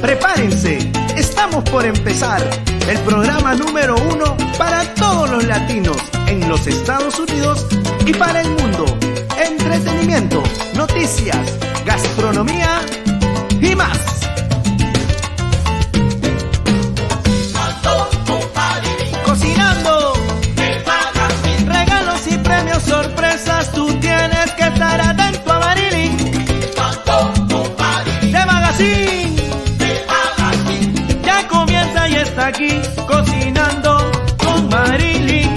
prepárense. Estamos por empezar el programa número uno para todos los latinos en los Estados Unidos y para el mundo. Entretenimiento, noticias, gastronomía y más. Cocinando con Marilyn.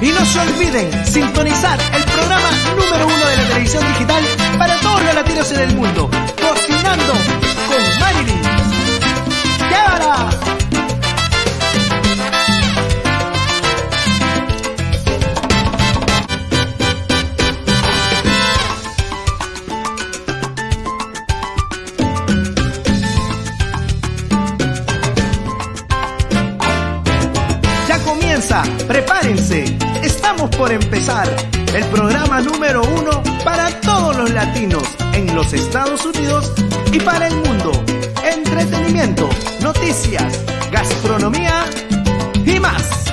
Y no se olviden sintonizar el programa número uno de la televisión digital para todos los latinos en el mundo. Cocinando empezar el programa número uno para todos los latinos en los Estados Unidos y para el mundo. Entretenimiento, noticias, gastronomía y más.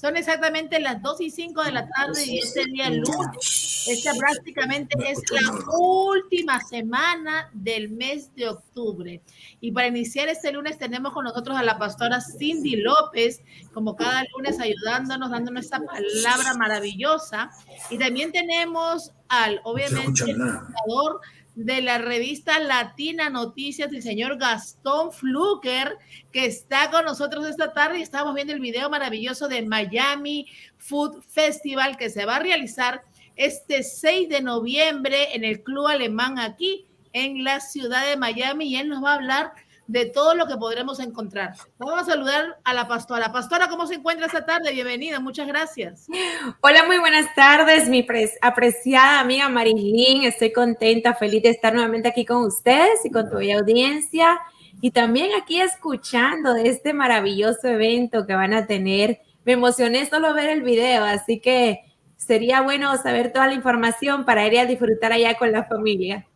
Son exactamente las 2 y 5 de la tarde y este día lunes. Esta prácticamente es la última semana del mes de octubre. Y para iniciar este lunes tenemos con nosotros a la pastora Cindy López, como cada lunes ayudándonos, dándonos esta palabra maravillosa. Y también tenemos al, obviamente, el de la revista Latina Noticias, el señor Gastón Fluker, que está con nosotros esta tarde. Y estamos viendo el video maravilloso de Miami Food Festival que se va a realizar este 6 de noviembre en el Club Alemán aquí en la ciudad de Miami. Y él nos va a hablar de todo lo que podremos encontrar. Vamos a saludar a la pastora. Pastora, ¿cómo se encuentra esta tarde? Bienvenida, muchas gracias. Hola, muy buenas tardes, mi apreciada amiga Marilyn. Estoy contenta, feliz de estar nuevamente aquí con ustedes y con tu audiencia. Y también aquí escuchando de este maravilloso evento que van a tener. Me emocioné solo ver el video, así que sería bueno saber toda la información para ir a disfrutar allá con la familia.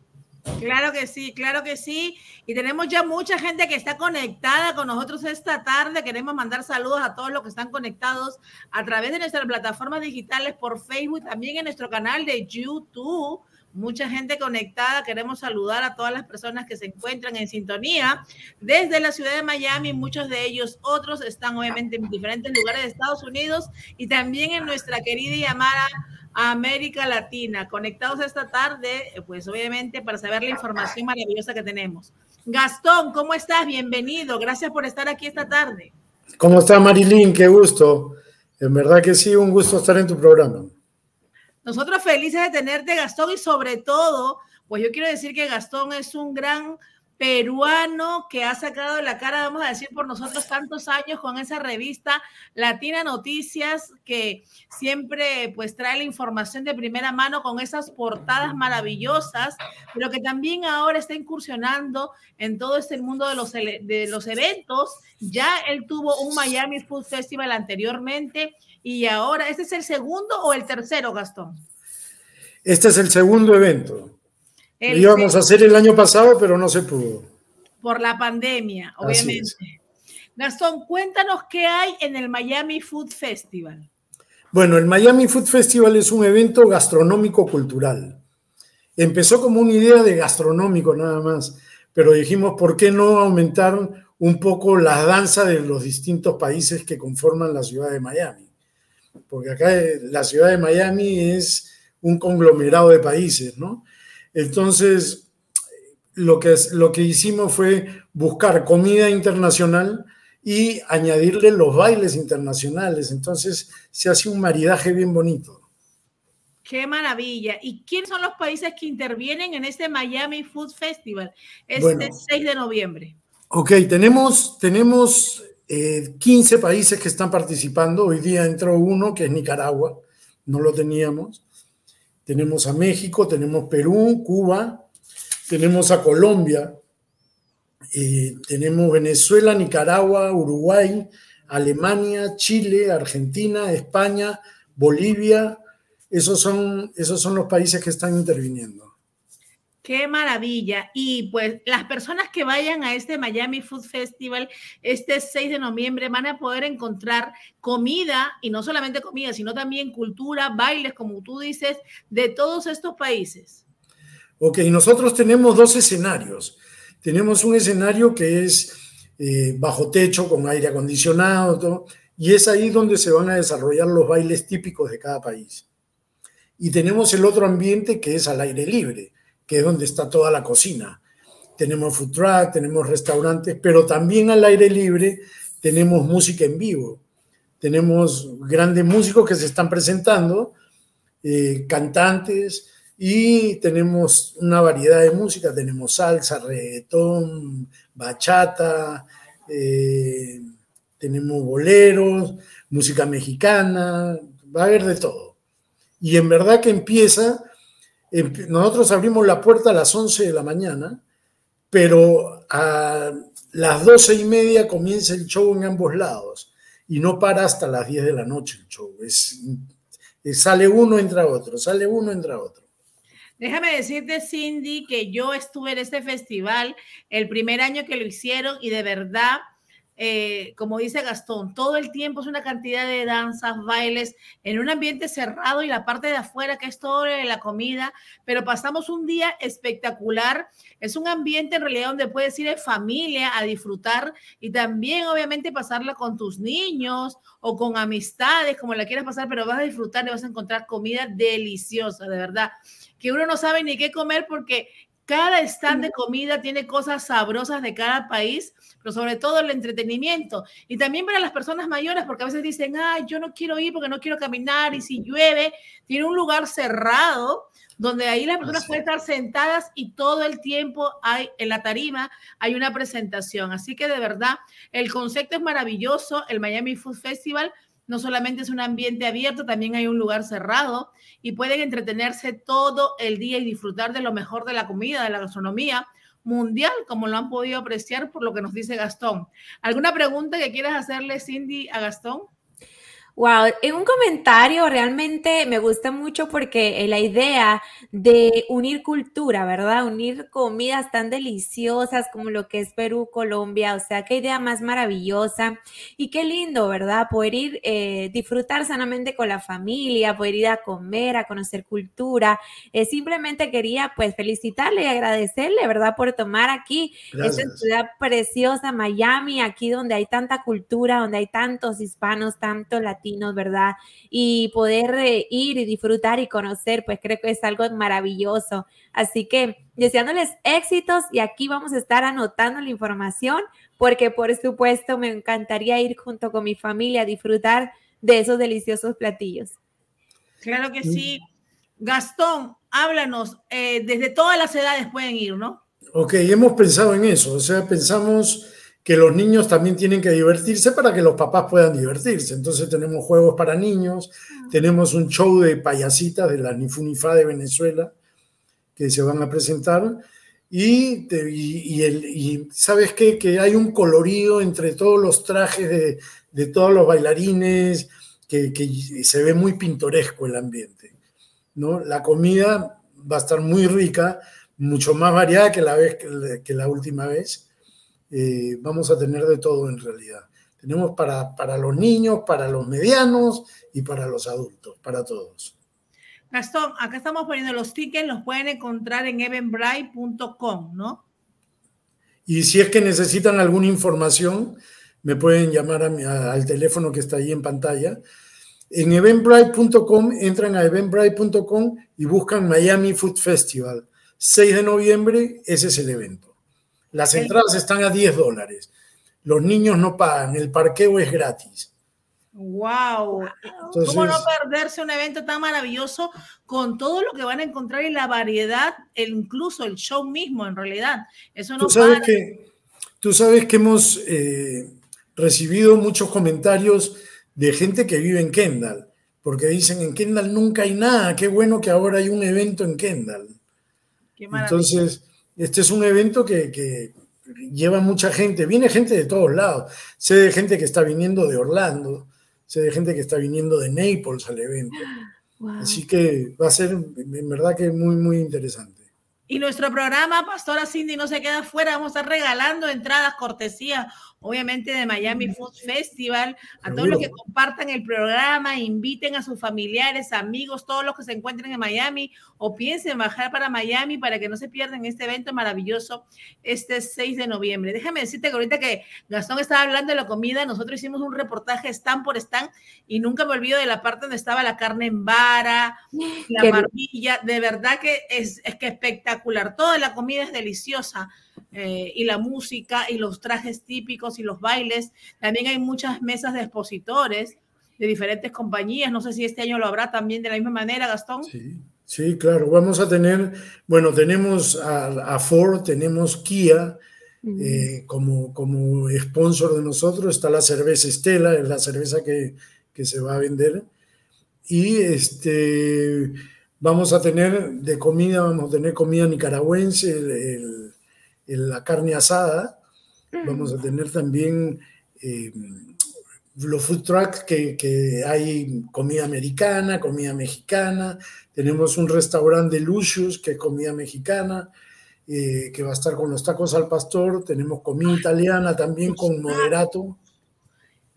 Claro que sí, claro que sí. Y tenemos ya mucha gente que está conectada con nosotros esta tarde. Queremos mandar saludos a todos los que están conectados a través de nuestras plataformas digitales por Facebook, también en nuestro canal de YouTube. Mucha gente conectada. Queremos saludar a todas las personas que se encuentran en sintonía desde la ciudad de Miami. Muchos de ellos, otros están obviamente en diferentes lugares de Estados Unidos y también en nuestra querida y amada América Latina, conectados esta tarde, pues obviamente para saber la información maravillosa que tenemos. Gastón, ¿cómo estás? Bienvenido. Gracias por estar aquí esta tarde. ¿Cómo está Marilyn? Qué gusto. En verdad que sí, un gusto estar en tu programa. Nosotros felices de tenerte, Gastón, y sobre todo, pues yo quiero decir que Gastón es un gran peruano que ha sacado la cara, vamos a decir, por nosotros tantos años con esa revista Latina Noticias que siempre pues trae la información de primera mano con esas portadas maravillosas, pero que también ahora está incursionando en todo este mundo de los, de los eventos. Ya él tuvo un Miami Food Festival anteriormente y ahora, ¿este es el segundo o el tercero, Gastón? Este es el segundo evento. Lo íbamos a hacer el año pasado, pero no se pudo. Por la pandemia, obviamente. Gastón, cuéntanos qué hay en el Miami Food Festival. Bueno, el Miami Food Festival es un evento gastronómico cultural. Empezó como una idea de gastronómico nada más, pero dijimos, ¿por qué no aumentar un poco la danza de los distintos países que conforman la ciudad de Miami? Porque acá eh, la ciudad de Miami es un conglomerado de países, ¿no? Entonces, lo que, lo que hicimos fue buscar comida internacional y añadirle los bailes internacionales. Entonces, se hace un maridaje bien bonito. Qué maravilla. ¿Y quiénes son los países que intervienen en este Miami Food Festival este 6 de noviembre? Ok, tenemos, tenemos 15 eh, países que están participando. Hoy día entró uno que es Nicaragua, no lo teníamos. Tenemos a México, tenemos Perú, Cuba, tenemos a Colombia, eh, tenemos Venezuela, Nicaragua, Uruguay, Alemania, Chile, Argentina, España, Bolivia. Esos son, esos son los países que están interviniendo. Qué maravilla. Y pues las personas que vayan a este Miami Food Festival este 6 de noviembre van a poder encontrar comida y no solamente comida, sino también cultura, bailes, como tú dices, de todos estos países. Ok, nosotros tenemos dos escenarios. Tenemos un escenario que es eh, bajo techo, con aire acondicionado, y es ahí donde se van a desarrollar los bailes típicos de cada país. Y tenemos el otro ambiente que es al aire libre que es donde está toda la cocina. Tenemos food truck, tenemos restaurantes, pero también al aire libre tenemos música en vivo. Tenemos grandes músicos que se están presentando, eh, cantantes, y tenemos una variedad de música. Tenemos salsa, reggaetón, bachata, eh, tenemos boleros, música mexicana, va a haber de todo. Y en verdad que empieza nosotros abrimos la puerta a las 11 de la mañana, pero a las 12 y media comienza el show en ambos lados y no para hasta las 10 de la noche el show. Es, sale uno, entra otro, sale uno, entra otro. Déjame decirte, Cindy, que yo estuve en este festival el primer año que lo hicieron y de verdad eh, como dice Gastón, todo el tiempo es una cantidad de danzas, bailes, en un ambiente cerrado y la parte de afuera, que es todo la comida, pero pasamos un día espectacular. Es un ambiente en realidad donde puedes ir en familia a disfrutar y también obviamente pasarla con tus niños o con amistades, como la quieras pasar, pero vas a disfrutar y vas a encontrar comida deliciosa, de verdad, que uno no sabe ni qué comer porque cada stand de comida tiene cosas sabrosas de cada país, pero sobre todo el entretenimiento. Y también para las personas mayores, porque a veces dicen, ay, yo no quiero ir porque no quiero caminar y si llueve, tiene un lugar cerrado donde ahí las personas pueden estar sentadas y todo el tiempo hay en la tarima hay una presentación. Así que de verdad, el concepto es maravilloso, el Miami Food Festival no solamente es un ambiente abierto, también hay un lugar cerrado y pueden entretenerse todo el día y disfrutar de lo mejor de la comida, de la gastronomía mundial, como lo han podido apreciar por lo que nos dice Gastón. ¿Alguna pregunta que quieras hacerle, Cindy, a Gastón? Wow, en un comentario realmente me gusta mucho porque eh, la idea de unir cultura, ¿verdad? Unir comidas tan deliciosas como lo que es Perú, Colombia, o sea, qué idea más maravillosa y qué lindo, ¿verdad? Poder ir, eh, disfrutar sanamente con la familia, poder ir a comer, a conocer cultura. Eh, simplemente quería pues felicitarle y agradecerle, ¿verdad? Por tomar aquí esta ciudad preciosa, Miami, aquí donde hay tanta cultura, donde hay tantos hispanos, tanto latinos ¿verdad? Y poder eh, ir y disfrutar y conocer, pues creo que es algo maravilloso. Así que deseándoles éxitos y aquí vamos a estar anotando la información porque por supuesto me encantaría ir junto con mi familia a disfrutar de esos deliciosos platillos. Claro que sí. Gastón, háblanos, eh, desde todas las edades pueden ir, ¿no? Ok, hemos pensado en eso, o sea, pensamos que los niños también tienen que divertirse para que los papás puedan divertirse. Entonces tenemos juegos para niños, ah. tenemos un show de payasitas de la Nifunifa de Venezuela que se van a presentar y, y, sabes qué? que hay un colorido entre todos los trajes de, todos los bailarines, que, se ve muy pintoresco el ambiente. ¿no? La comida va a estar muy rica, mucho más variada que la, vez, que la última vez eh, vamos a tener de todo en realidad. Tenemos para, para los niños, para los medianos y para los adultos, para todos. Gastón, acá estamos poniendo los tickets, los pueden encontrar en eventbrite.com, ¿no? Y si es que necesitan alguna información, me pueden llamar al teléfono que está ahí en pantalla. En eventbrite.com, entran a eventbrite.com y buscan Miami Food Festival. 6 de noviembre, ese es el evento. Las entradas están a 10 dólares. Los niños no pagan, el parqueo es gratis. ¡Wow! ¿Cómo no perderse un evento tan maravilloso con todo lo que van a encontrar y la variedad, e incluso el show mismo en realidad? Eso no tú sabes que Tú sabes que hemos eh, recibido muchos comentarios de gente que vive en Kendall, porque dicen en Kendall nunca hay nada, qué bueno que ahora hay un evento en Kendall. Qué Entonces, este es un evento que, lleva mucha gente, viene gente de todos lados. Sé de gente que está viniendo de Orlando, sé de gente que está viniendo de Naples al evento. Así que va a ser en verdad que muy, muy interesante. Y nuestro programa, Pastora Cindy, no se queda fuera. Vamos a estar regalando entradas cortesía obviamente de Miami Food Festival, a todos los que compartan el programa, inviten a sus familiares, amigos, todos los que se encuentren en Miami o piensen bajar para Miami para que no se pierdan este evento maravilloso este 6 de noviembre. Déjame decirte que ahorita que Gastón estaba hablando de la comida, nosotros hicimos un reportaje stand por stand y nunca me olvido de la parte donde estaba la carne en vara, la barbilla, de verdad que es, es que espectacular, toda la comida es deliciosa. Eh, y la música y los trajes típicos y los bailes. También hay muchas mesas de expositores de diferentes compañías. No sé si este año lo habrá también de la misma manera, Gastón. Sí, sí claro. Vamos a tener, bueno, tenemos a, Ford, tenemos Kia. Eh, como, como sponsor de nosotros está la cerveza Estela, es la cerveza que, que se va a vender. Y este, vamos a tener de comida, vamos a tener comida nicaragüense, el la carne asada. Vamos a tener también eh, los food trucks que, hay comida americana, comida mexicana. Tenemos un restaurante de Lucius que es comida mexicana, eh, que va a estar con los tacos al pastor. Tenemos comida italiana también con moderato.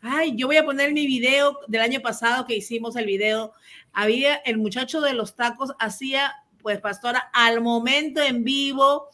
Ay, yo voy a poner mi video del año pasado que hicimos el video. Había el muchacho de los tacos, hacía, pues, pastora, al momento en vivo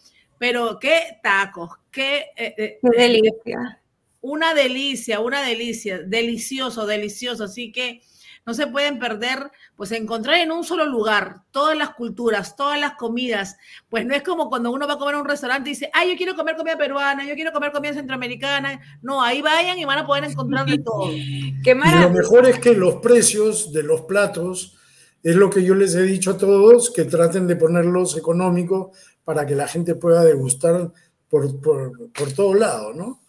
pero qué tacos, qué, eh, eh, delicia. Una delicia, una delicia, delicioso, delicioso. Así que no se pueden perder, pues encontrar en un solo lugar todas las culturas, todas las comidas. Pues no es como cuando uno va a comer a un restaurante y dice, ay, yo quiero comer comida peruana, yo quiero comer comida centroamericana. No, ahí vayan y van a poder encontrar de todo. Qué y lo mejor es que los precios de los platos, es lo que yo les he dicho a todos, que traten de ponerlos económicos para que la gente pueda degustar por, por, por todos lados, ¿no?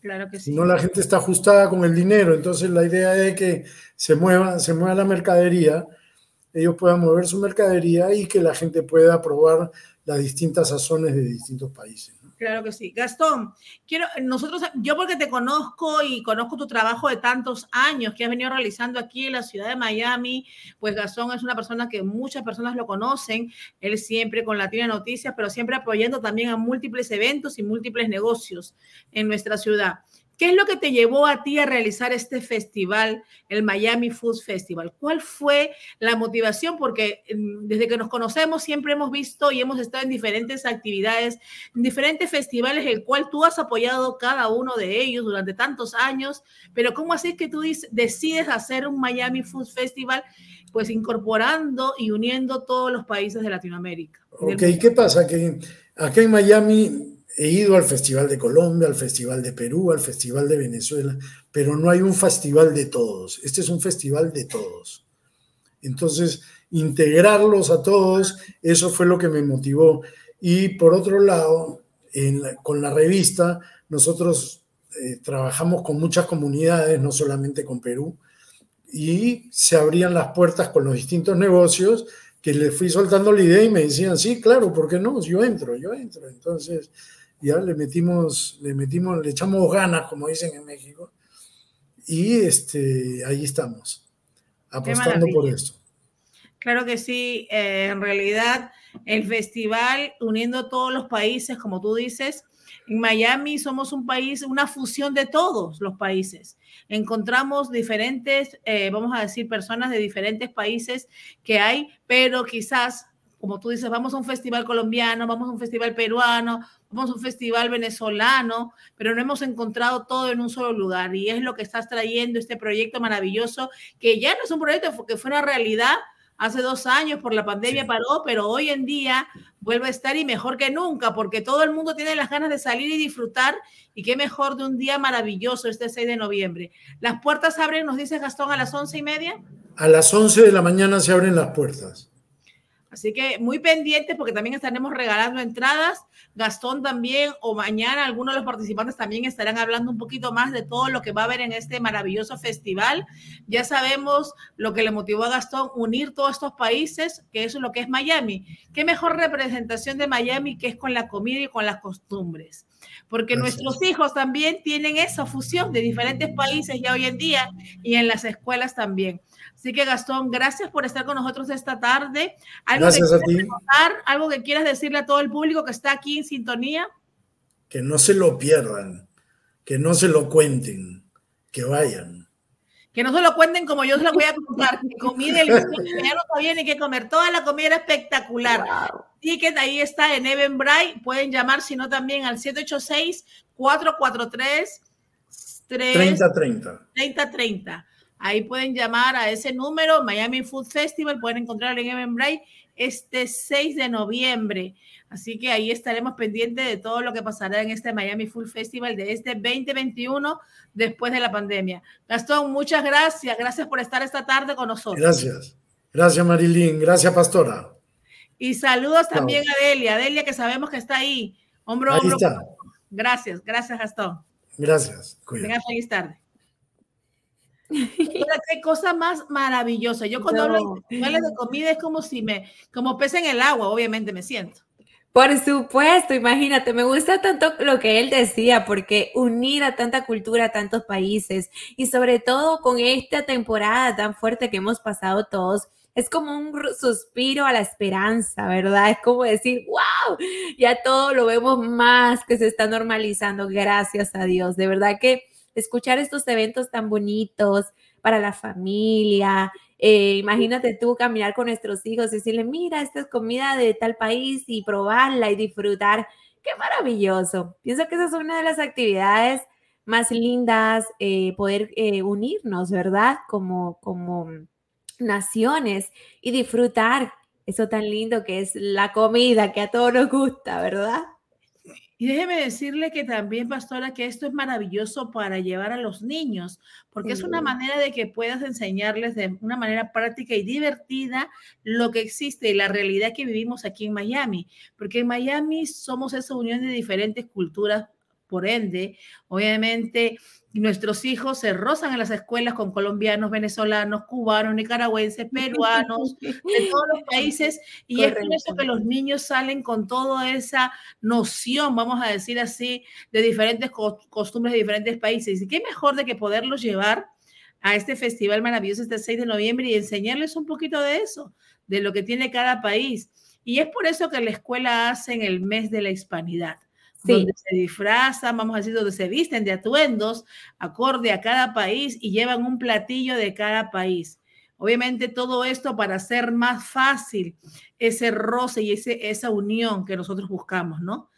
Claro que sí. Si no, la gente está ajustada con el dinero, entonces la idea es que se mueva, se mueva la mercadería ellos puedan mover su mercadería y que la gente pueda probar las distintas sazones de distintos países. Claro que sí. Gastón, quiero, nosotros, yo porque te conozco y conozco tu trabajo de tantos años que has venido realizando aquí en la ciudad de Miami, pues Gastón es una persona que muchas personas lo conocen, él siempre con Latina Noticias, pero siempre apoyando también a múltiples eventos y múltiples negocios en nuestra ciudad. ¿Qué es lo que te llevó a ti a realizar este festival, el Miami Food Festival? ¿Cuál fue la motivación? Porque mm, desde que nos conocemos siempre hemos visto y hemos estado en diferentes actividades, en diferentes festivales, el cual tú has apoyado cada uno de ellos durante tantos años, pero ¿cómo así es que tú decides hacer un Miami Food Festival? Pues incorporando y uniendo todos los países de Latinoamérica. Ok, ¿qué pasa? Que acá en Miami He ido al Festival de Colombia, al Festival de Perú, al Festival de Venezuela, pero no hay un festival de todos. Este es un festival de todos. Entonces, integrarlos a todos, eso fue lo que me motivó. Y por otro lado, con la revista, nosotros eh, trabajamos con muchas comunidades, no solamente con Perú, y se abrían las puertas con los distintos negocios que les fui soltando la idea y me decían, sí, claro, ¿por qué no? Yo entro, yo entro. Entonces, ya le metimos, le metimos, le echamos ganas, como dicen en México, y este, ahí estamos, apostando por esto. Claro que sí, eh, en realidad el festival uniendo todos los países, como tú dices, en Miami somos un país, una fusión de todos los países. Encontramos diferentes, eh, vamos a decir, personas de diferentes países que hay, pero quizás como tú dices, vamos a un festival colombiano, vamos a un festival peruano, vamos a un festival venezolano, pero no hemos encontrado todo en un solo lugar. Y es lo que estás trayendo este proyecto maravilloso, que ya no es un proyecto que fue una realidad hace dos años por la pandemia paró, pero hoy en día vuelve a estar y mejor que nunca, porque todo el mundo tiene las ganas de salir y disfrutar, y qué mejor de un día maravilloso este 6 de noviembre. Las puertas abren, nos dice Gastón, a las once y media. A las once de la mañana se abren las puertas. Así que muy pendientes porque también estaremos regalando entradas. Gastón también o mañana algunos de los participantes también estarán hablando un poquito más de todo lo que va a haber en este maravilloso festival. Ya sabemos lo que le motivó a Gastón unir todos estos países, que eso es lo que es Miami. ¿Qué mejor representación de Miami que es con la comida y con las costumbres? Porque nuestros hijos también tienen esa fusión de diferentes países ya hoy en día y en las escuelas también. Así que Gastón, gracias por estar con nosotros esta tarde. ¿Algo gracias que a ti. ¿Algo que quieras decirle a todo el público que está aquí en sintonía? Que no se lo pierdan, que no se lo cuenten, que vayan. Que no se lo cuenten como yo se lo voy a contar. Que comida el ya no sabía ni qué comer. Toda la comida era espectacular. Wow. Ticket ahí está en Eventbrite. Pueden llamar, si no, también al 786 443 3030. 3030. Ahí pueden llamar a ese número, Miami Food Festival, pueden encontrarlo en Eventbrite este 6 de noviembre. Así que ahí estaremos pendientes de todo lo que pasará en este Miami Food Festival de este 2021 después de la pandemia. Gastón, muchas gracias. Gracias por estar esta tarde con nosotros. Gracias. Gracias, Marilyn. Gracias, Pastora. Y saludos también a Delia. Delia, que sabemos que está ahí. Hombro a hombro. Está. Gracias. Gracias, Gastón. Gracias. Tenga feliz tarde. qué cosa más maravillosa. Yo cuando no. hablo de comida es como si me, como pez en el agua, obviamente me siento. Por supuesto, imagínate, me gusta tanto lo que él decía, porque unir a tanta cultura, a tantos países y sobre todo con esta temporada tan fuerte que hemos pasado todos, es como un suspiro a la esperanza, ¿verdad? Es como decir, wow, ya todo lo vemos más que se está normalizando, gracias a Dios. De verdad que escuchar estos eventos tan bonitos para la familia. Eh, imagínate tú caminar con nuestros hijos y decirle, mira, esta es comida de tal país y probarla y disfrutar. Qué maravilloso. Pienso que esa es una de las actividades más lindas, eh, poder eh, unirnos, ¿verdad? Como, como naciones y disfrutar eso tan lindo que es la comida que a todos nos gusta, ¿verdad? Y déjeme decirle que también, pastora, que esto es maravilloso para llevar a los niños, porque es una manera de que puedas enseñarles de una manera práctica y divertida lo que existe y la realidad que vivimos aquí en Miami, porque en Miami somos esa unión de diferentes culturas por ende, obviamente nuestros hijos se rozan en las escuelas con colombianos, venezolanos, cubanos, nicaragüenses, peruanos, de todos los países, y es por eso que los niños salen con toda esa noción, vamos a decir así, de diferentes costumbres de diferentes países. Y qué mejor de que poderlos llevar a este festival maravilloso este 6 de noviembre y enseñarles un poquito de eso, de lo que tiene cada país. Y es por eso que la escuela hace en el mes de la hispanidad donde se disfrazan, vamos a decir, donde se visten de atuendos acorde a cada país y llevan un platillo de cada país. Obviamente todo esto para hacer más fácil ese roce y ese, esa unión que nosotros buscamos, ¿no?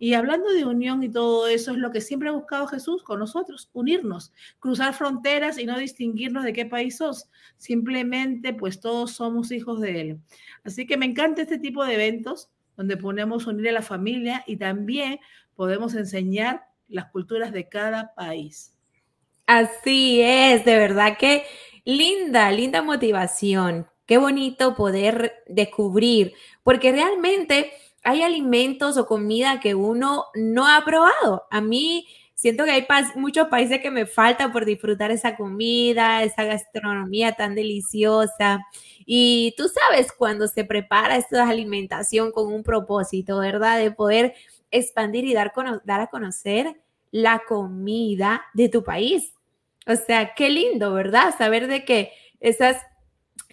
Y hablando de unión y todo eso es lo que siempre ha buscado Jesús con nosotros, unirnos, cruzar fronteras y no distinguirnos de qué país sos. Simplemente pues todos somos hijos de Él. Así que me encanta este tipo de eventos donde podemos unir a la familia y también podemos enseñar las culturas de cada país. Así es, de verdad que linda, linda motivación. Qué bonito poder descubrir, porque realmente hay alimentos o comida que uno no ha probado. A mí siento que hay muchos países que me falta por disfrutar esa comida, esa gastronomía tan deliciosa. Y tú sabes cuando se prepara esta alimentación con un propósito, ¿verdad? De poder expandir y dar, dar a conocer la comida de tu país. O sea, qué lindo, ¿verdad? Saber de que esas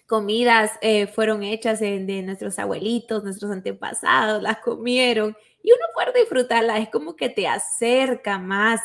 comidas eh, fueron hechas de nuestros abuelitos, nuestros antepasados, las comieron y uno puede disfrutarla, es como que te acerca más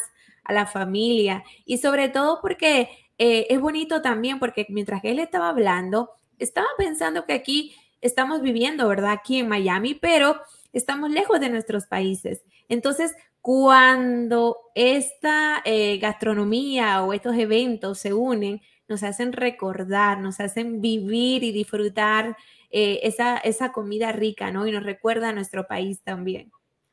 a la familia y sobre todo porque eh, es bonito también porque mientras él estaba hablando, estaba pensando que aquí estamos viviendo, ¿verdad? Aquí en Miami, pero estamos lejos de nuestros países. Entonces, cuando esta eh, gastronomía o estos eventos se unen, nos hacen recordar, nos hacen vivir y disfrutar eh, esa, esa comida rica, ¿no? Y nos recuerda a nuestro país también.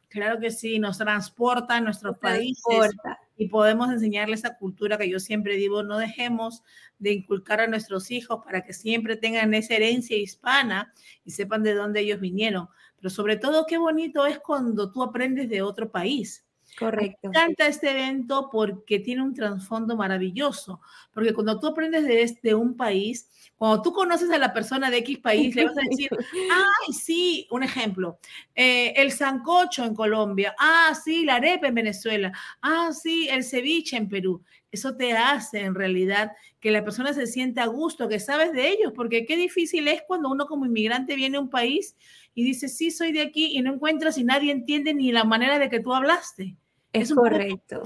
Claro que sí, nos transporta a nuestros países y podemos enseñarle esa cultura que yo siempre digo, no dejemos de inculcar a nuestros hijos para que siempre tengan esa herencia hispana y sepan de dónde ellos vinieron. Pero sobre todo, qué bonito es cuando tú aprendes de otro país. Correcto. Me encanta este evento porque tiene un trasfondo maravilloso, porque cuando tú aprendes de, este, un país, cuando tú conoces a la persona de X país, le vas a decir, ay, sí, un ejemplo, eh, el sancocho en Colombia, ah, sí, la arepa en Venezuela, ah, sí, el ceviche en Perú. Eso te hace en realidad que la persona se sienta a gusto, que sabes de ellos, porque qué difícil es cuando uno como inmigrante viene a un país y dice, sí, soy de aquí y no encuentras y nadie entiende ni la manera de que tú hablaste. Es, correcto.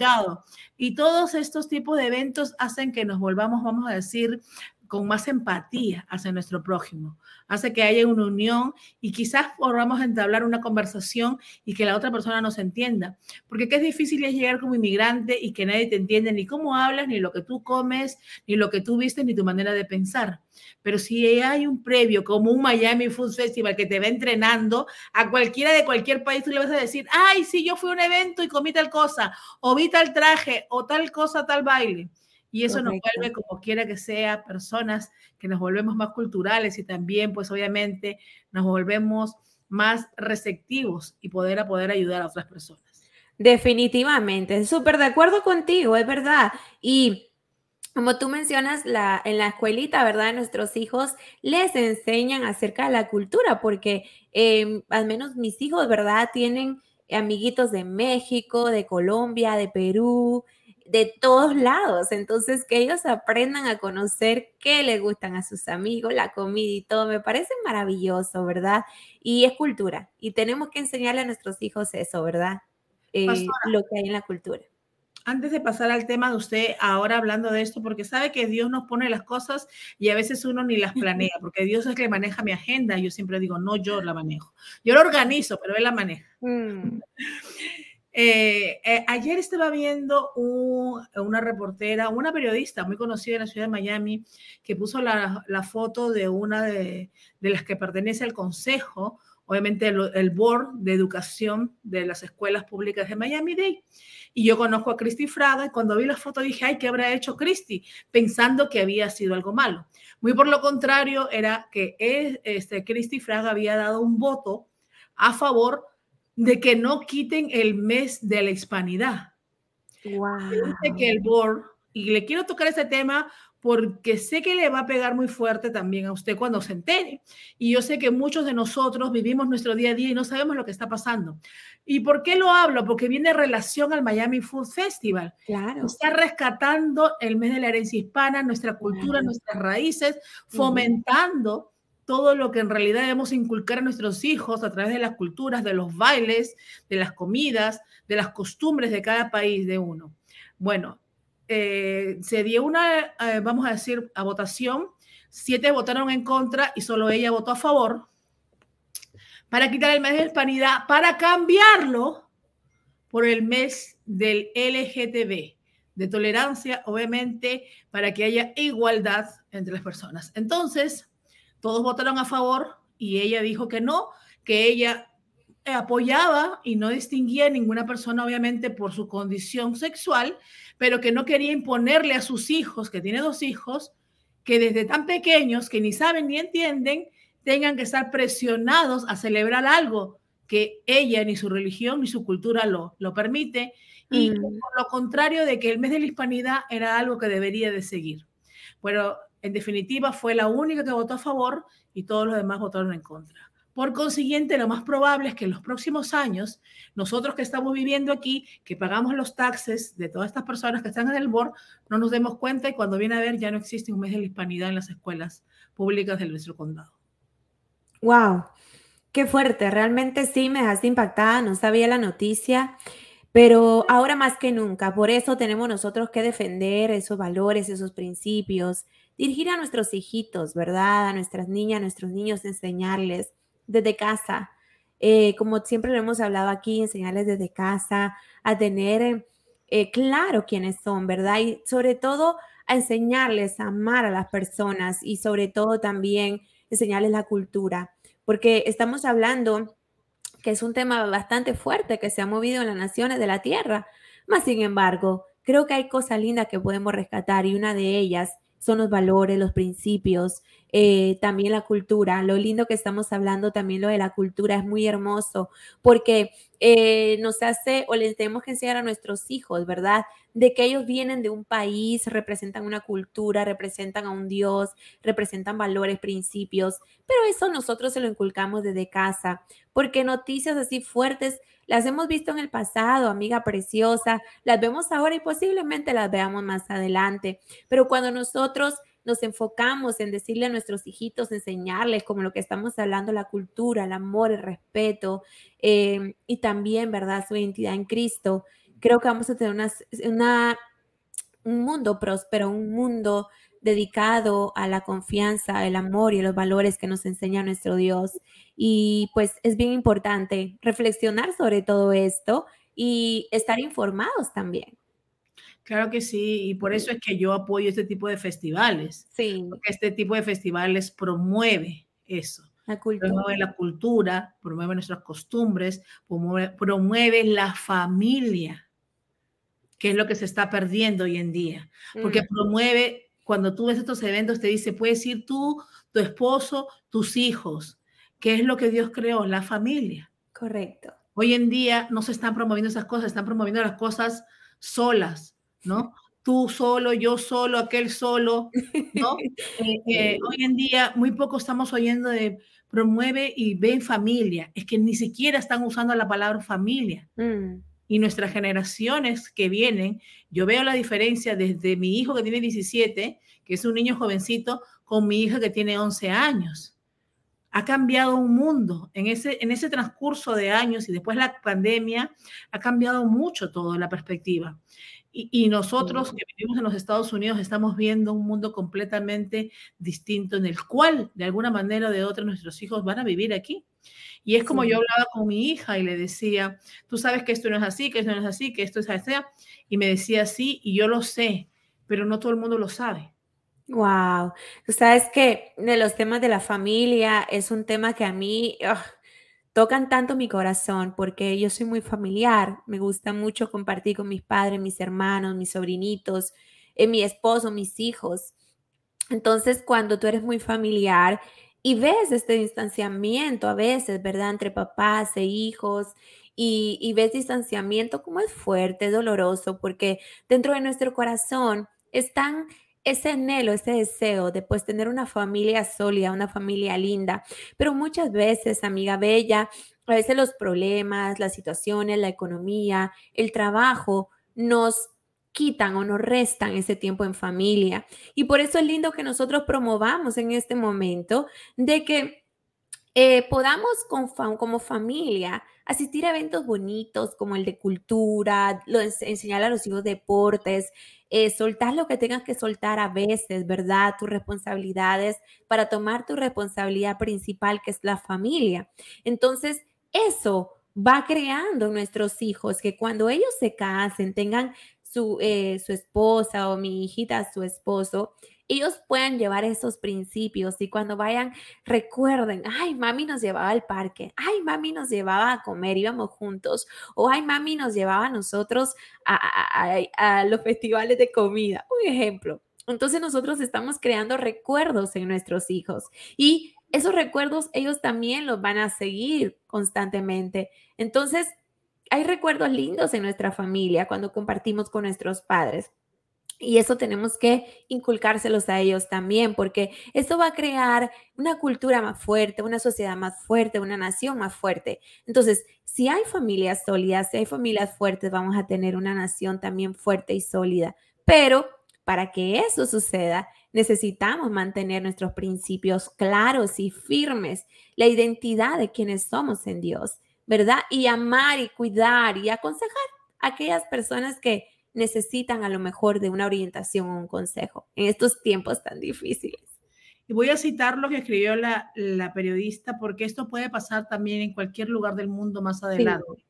Y todos estos tipos de eventos hacen que nos volvamos, vamos a decir, con más empatía hacia nuestro prójimo. Hace que haya una unión y quizás podamos entablar una conversación y que la otra persona nos entienda. Porque qué es difícil es llegar como inmigrante y que nadie te entiende ni cómo hablas, ni lo que tú comes, ni lo que tú viste, ni tu manera de pensar. Pero si hay un previo como un Miami Food Festival que te va entrenando, a cualquiera de cualquier país tú le vas a decir, ay, sí, yo fui a un evento y comí tal cosa, o vi tal traje, o tal cosa, tal baile. Y eso nos vuelve, como quiera que sea, personas que nos volvemos más culturales y también, pues obviamente, nos volvemos más receptivos y poder a poder ayudar a otras personas. Definitivamente, súper de acuerdo contigo, es verdad. Y como tú mencionas, la, en la escuelita, ¿verdad? Nuestros hijos les enseñan acerca de la cultura, porque em, al menos mis hijos, ¿verdad? Tienen amiguitos de México, de Colombia, de Perú, de todos lados. Entonces, que ellos aprendan a conocer qué les gustan a sus amigos, la comida y todo, me parece maravilloso, ¿verdad? Y es cultura. Y tenemos que enseñarle a nuestros hijos eso, ¿verdad? Eh, lo que hay en la cultura. Antes de pasar al tema de usted, ahora hablando de esto, porque sabe que Dios nos pone las cosas y a veces uno ni las planea, porque Dios es el que maneja mi agenda. Yo siempre digo, no, yo la manejo. Yo la organizo, pero Él la maneja. Mm. Eh, eh, ayer estaba viendo una reportera, una periodista muy conocida en la ciudad de Miami, que puso la, foto de una de, las que pertenece al consejo, obviamente el, board de educación de las escuelas públicas de Miami-Dade. Y yo conozco a Christy Fraga y cuando vi la foto dije, ay, ¿qué habrá hecho Christy? Pensando que había sido algo malo. Muy por lo contrario, era que este, Christy Fraga había dado un voto a favor de que no quiten el mes de la hispanidad. Dice que el board, y le quiero tocar ese tema porque sé que le va a pegar muy fuerte también a usted cuando se entere. Y yo sé que muchos de nosotros vivimos nuestro día a día y no sabemos lo que está pasando. ¿Y por qué lo hablo? Porque viene relación al Miami Food Festival. Claro. Está rescatando el mes de la herencia hispana, nuestra cultura, nuestras raíces, fomentando todo lo que en realidad debemos inculcar a nuestros hijos a través de las culturas, de los bailes, de las comidas, de las costumbres de cada país de uno. Bueno, eh, se dio una, eh, vamos a decir, a votación, siete votaron en contra y solo ella votó a favor para quitar el mes de hispanidad, para cambiarlo por el mes del LGTB, de tolerancia, obviamente, para que haya igualdad entre las personas. Entonces, todos votaron a favor y ella dijo que no, que ella apoyaba y no distinguía a ninguna persona, obviamente, por su condición sexual, pero que no quería imponerle a sus hijos, que tiene dos hijos, que desde tan pequeños, que ni saben ni entienden, tengan que estar presionados a celebrar algo que ella ni su religión ni su cultura lo, lo permite, y mm. por lo contrario de que el mes de la hispanidad era algo que debería de seguir. Pero en definitiva fue la única que votó a favor y todos los demás votaron en contra. Por consiguiente, lo más probable es que en los próximos años, nosotros que estamos viviendo aquí, que pagamos los taxes de todas estas personas que están en el board, no nos demos cuenta y cuando viene a ver ya no existe un mes de la hispanidad en las escuelas públicas de nuestro condado. Wow, qué fuerte, realmente sí me dejaste impactada, no sabía la noticia, pero ahora más que nunca, por eso tenemos nosotros que defender esos valores, esos principios, dirigir a nuestros hijitos, ¿verdad? A nuestras niñas, a nuestros niños, enseñarles desde casa. Eh, como siempre lo hemos hablado aquí, enseñarles desde casa a tener eh, claro quiénes son, ¿verdad? Y sobre todo a enseñarles a amar a las personas y sobre todo también enseñarles la cultura, porque estamos hablando que es un tema bastante fuerte que se ha movido en las naciones de la tierra, más sin embargo, creo que hay cosas lindas que podemos rescatar y una de ellas son los valores, los principios, eh, también la cultura. Lo lindo que estamos hablando, también lo de la cultura, es muy hermoso porque eh, nos hace o les tenemos que enseñar a nuestros hijos, ¿verdad? De que ellos vienen de un país, representan una cultura, representan a un Dios, representan valores, principios, pero eso nosotros se lo inculcamos desde casa, porque noticias así fuertes las hemos visto en el pasado, amiga preciosa, las vemos ahora y posiblemente las veamos más adelante, pero cuando nosotros nos enfocamos en decirle a nuestros hijitos, enseñarles como lo que estamos hablando, la cultura, el amor, el respeto eh, y también, ¿verdad?, su identidad en Cristo, creo que vamos a tener una, un mundo próspero, un mundo dedicado a la confianza, el amor y los valores que nos enseña nuestro Dios. Y pues es bien importante reflexionar sobre todo esto y estar informados también. Claro que sí, y por eso es que yo apoyo este tipo de festivales. Sí. Porque este tipo de festivales promueve eso. La cultura. Promueve la cultura, promueve nuestras costumbres, promueve, la familia, que es lo que se está perdiendo hoy en día. Porque mm. promueve, cuando tú ves estos eventos, te dice, puedes ir tú, tu esposo, tus hijos. ¿Qué es lo que Dios creó? La familia. Correcto. Hoy en día no se están promoviendo esas cosas, están promoviendo las cosas solas ¿no? Tú solo, yo solo, aquel solo, ¿no? Eh, eh, hoy en día muy poco estamos oyendo de promueve y ve familia. Es que ni siquiera están usando la palabra familia. Mm. Y nuestras generaciones que vienen, yo veo la diferencia desde mi hijo que tiene 17, que es un niño jovencito, con mi hija que tiene 11 años. Ha cambiado un mundo. En ese, en ese transcurso de años y después la pandemia, ha cambiado mucho todo la perspectiva. Y, nosotros que vivimos en los Estados Unidos estamos viendo un mundo completamente distinto en el cual, de alguna manera o de otra, nuestros hijos van a vivir aquí. Y es como yo hablaba con mi hija y le decía, tú sabes que esto no es así, que esto no es así, que esto es así. Y me decía sí, y yo lo sé, pero no todo el mundo lo sabe. Wow. Tú sabes que de los temas de la familia es un tema que a mí tocan tanto mi corazón porque yo soy muy familiar, me gusta mucho compartir con mis padres, mis hermanos, mis sobrinitos, eh, mi esposo, mis hijos. Entonces, cuando tú eres muy familiar y ves este distanciamiento a veces, ¿verdad? Entre papás e hijos y, ves distanciamiento como es fuerte, doloroso, porque dentro de nuestro corazón están ese anhelo, ese deseo de pues tener una familia sólida, una familia linda, pero muchas veces, amiga bella, a veces los problemas, las situaciones, la economía, el trabajo nos quitan o nos restan ese tiempo en familia. Y por eso es lindo que nosotros promovamos en este momento de que eh, podamos como familia asistir a eventos bonitos como el de cultura, enseñar a los hijos deportes, eh, soltar lo que tengas que soltar a veces, ¿verdad? Tus responsabilidades para tomar tu responsabilidad principal, que es la familia. Entonces, eso va creando nuestros hijos que cuando ellos se casen, tengan su, eh, su esposa o mi hijita, su esposo, ellos puedan llevar esos principios y cuando vayan recuerden, ay, mami nos llevaba al parque, ay, mami nos llevaba a comer, íbamos juntos, o ay, mami nos llevaba a nosotros a, a los festivales de comida, un ejemplo. Entonces nosotros estamos creando recuerdos en nuestros hijos y esos recuerdos ellos también los van a seguir constantemente. Entonces, hay recuerdos lindos en nuestra familia cuando compartimos con nuestros padres. Y eso tenemos que inculcárselos a ellos también, porque eso va a crear una cultura más fuerte, una sociedad más fuerte, una nación más fuerte. Entonces, si hay familias sólidas, si hay familias fuertes, vamos a tener una nación también fuerte y sólida. Pero para que eso suceda, necesitamos mantener nuestros principios claros y firmes, la identidad de quienes somos en Dios. ¿verdad? Y amar y cuidar y aconsejar a aquellas personas que necesitan a lo mejor de una orientación o un consejo en estos tiempos tan difíciles. Y voy a citar lo que escribió la, periodista porque esto puede pasar también en cualquier lugar del mundo más adelante.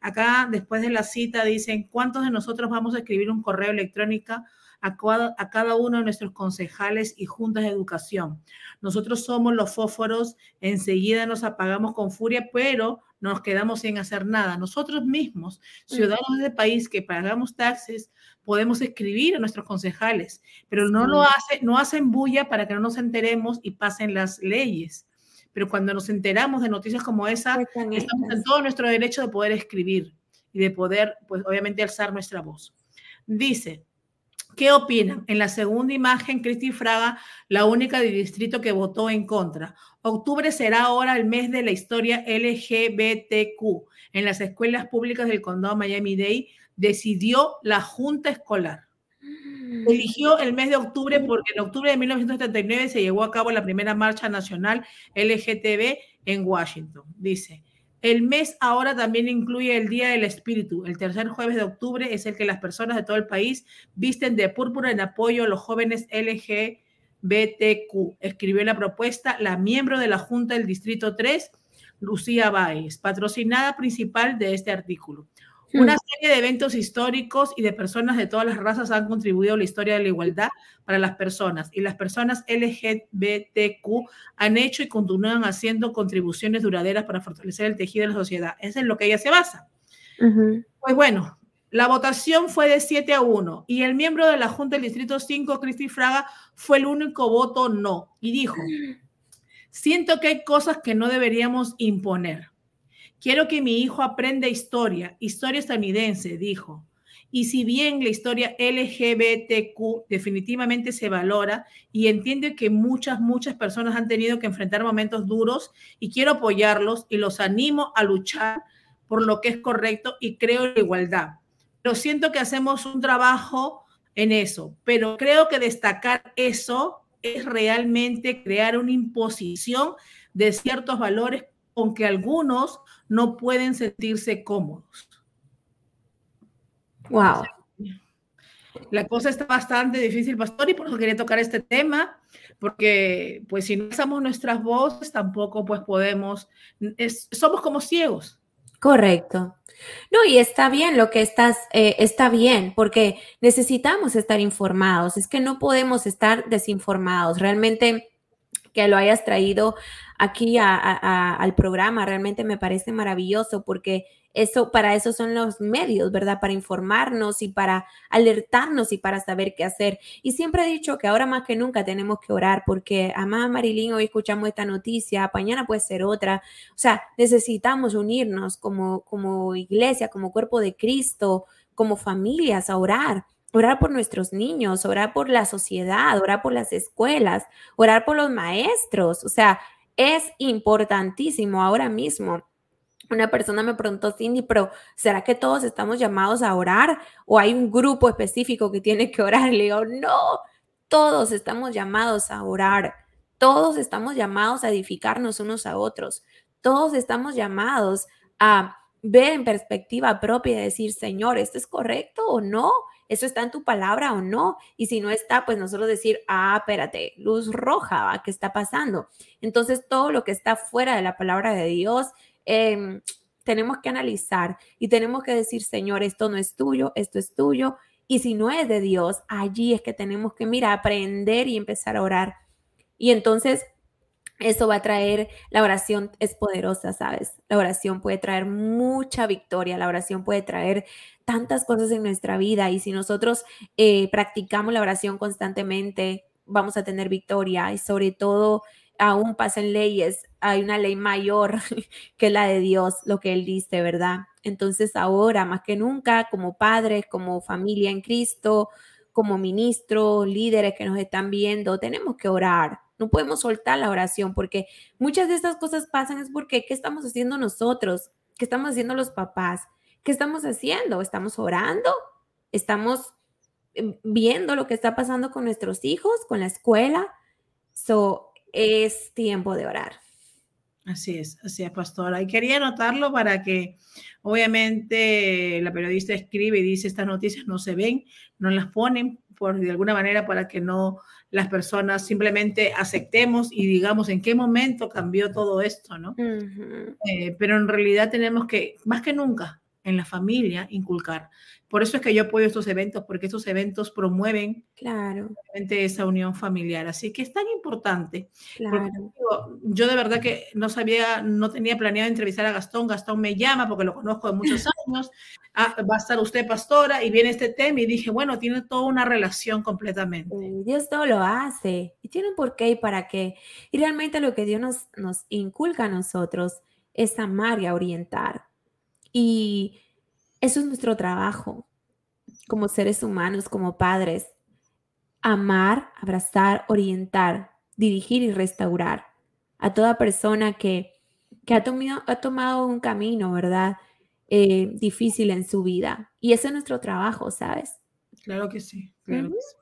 Acá, después de la cita, dicen, ¿cuántos de nosotros vamos a escribir un correo electrónico a a cada uno de nuestros concejales y juntas de educación? Nosotros somos los fósforos, enseguida nos apagamos con furia, pero nos quedamos sin hacer nada. Nosotros mismos, ciudadanos del país que pagamos taxes, podemos escribir a nuestros concejales, pero no lo hace, no hacen bulla para que no nos enteremos y pasen las leyes. Pero cuando nos enteramos de noticias como esa, estamos en todo nuestro derecho de poder escribir y de poder, pues obviamente, alzar nuestra voz. Dice, ¿Qué opinan? En la segunda imagen, Cristi Fraga, la única del distrito que votó en contra. Octubre será ahora el mes de la historia LGBTQ. En las escuelas públicas del condado Miami-Dade decidió la Junta Escolar. Eligió el mes de octubre porque en octubre de 1979 se llevó a cabo la primera marcha nacional LGTB en Washington. Dice, el mes ahora también incluye el Día del Espíritu. El tercer jueves de octubre es el que las personas de todo el país visten de púrpura en apoyo a los jóvenes LGBTQ. Escribió la propuesta la miembro de la Junta del Distrito 3, Lucía Báez, patrocinada principal de este artículo. Hmm. Una serie de eventos históricos y de personas de todas las razas han contribuido a la historia de la igualdad para las personas y las personas LGBTQ han hecho y continúan haciendo contribuciones duraderas para fortalecer el tejido de la sociedad. Es en lo que ella se basa. Pues bueno, la votación fue de 7 a 1 y el miembro de la Junta del Distrito 5, Cristi Fraga, fue el único voto no y dijo, siento que hay cosas que no deberíamos imponer Quiero que mi hijo aprenda historia, historia estadounidense, dijo. Y si bien la historia LGBTQ definitivamente se valora y entiende que muchas, muchas personas han tenido que enfrentar momentos duros y quiero apoyarlos y los animo a luchar por lo que es correcto y creo en la igualdad. Pero siento que hacemos un trabajo en eso, pero creo que destacar eso es realmente crear una imposición de ciertos valores con que algunos no pueden sentirse cómodos. Wow. La cosa está bastante difícil, pastor, y por eso quería tocar este tema, porque pues si no usamos nuestras voces, tampoco pues podemos, somos como ciegos. Correcto. No, y está bien lo que estás, eh, está bien, porque necesitamos estar informados, es que no podemos estar desinformados. Realmente que lo hayas traído aquí al programa. Realmente me parece maravilloso porque eso, para eso son los medios, ¿verdad? Para informarnos y para alertarnos y para saber qué hacer. Y siempre he dicho que ahora más que nunca tenemos que orar porque, además, Marilyn, hoy escuchamos esta noticia, mañana puede ser otra. O sea, necesitamos unirnos como, como iglesia, como cuerpo de Cristo, como familias a orar orar por nuestros niños, orar por la sociedad, orar por las escuelas, orar por los maestros. O sea, es importantísimo ahora mismo. Una persona me preguntó, Cindy, pero ¿será que todos estamos llamados a orar o hay un grupo específico que tiene que orar? Le digo, no, todos estamos llamados a orar. Todos estamos llamados a edificarnos unos a otros. Todos estamos llamados a ver en perspectiva propia y decir, Señor, ¿esto es correcto o no? ¿Eso está en tu palabra o no? Y si no está, pues nosotros decir, ah, espérate, luz roja, ¿qué está pasando? Entonces, todo lo que está fuera de la palabra de Dios, em, tenemos que analizar y tenemos que decir, Señor, esto no es tuyo, esto es tuyo. Y si no es de Dios, allí es que tenemos que, mira, aprender y empezar a orar. Y entonces eso va a traer, la oración es poderosa, ¿sabes? La oración puede traer mucha victoria, la oración puede traer tantas cosas en nuestra vida y si nosotros eh, practicamos la oración constantemente, vamos a tener victoria y sobre todo aún pasan leyes, hay una ley mayor que la de Dios, lo que Él dice, ¿verdad? Entonces ahora, más que nunca, como padres, como familia en Cristo, como ministros, líderes que nos están viendo, tenemos que orar no podemos soltar la oración porque muchas de estas cosas pasan es porque ¿qué estamos haciendo nosotros? ¿Qué estamos haciendo los papás? ¿Qué estamos haciendo? ¿Estamos orando? ¿Estamos em, viendo lo que está pasando con nuestros hijos, con la escuela? So, es tiempo de orar. Así es, así es, pastora. Y quería anotarlo para que, obviamente, la periodista escribe y dice, estas noticias no se ven, no las ponen, por de alguna manera para que no las personas simplemente aceptemos y digamos en qué momento cambió todo esto, ¿no? Eh, pero en realidad tenemos que, más que nunca, en la familia inculcar. Por eso es que yo apoyo estos eventos, porque estos eventos promueven claro. esa unión familiar. Así que es tan importante. yo de verdad que no sabía, no tenía planeado entrevistar a Gastón. Gastón me llama porque lo conozco de muchos años. Ah, va a estar usted pastora y viene este tema y dije, bueno, tiene toda una relación completamente. Dios todo lo hace y tiene un porqué y para qué. Y realmente lo que Dios nos, nos inculca a nosotros es amar y a orientar. Y eso es nuestro trabajo como seres humanos, como padres. Amar, abrazar, orientar, dirigir y restaurar a toda persona que, ha, tomado, ha tomado un camino, ¿verdad? Eh, difícil en su vida. Y ese es nuestro trabajo, ¿sabes? Claro que sí. Claro que sí.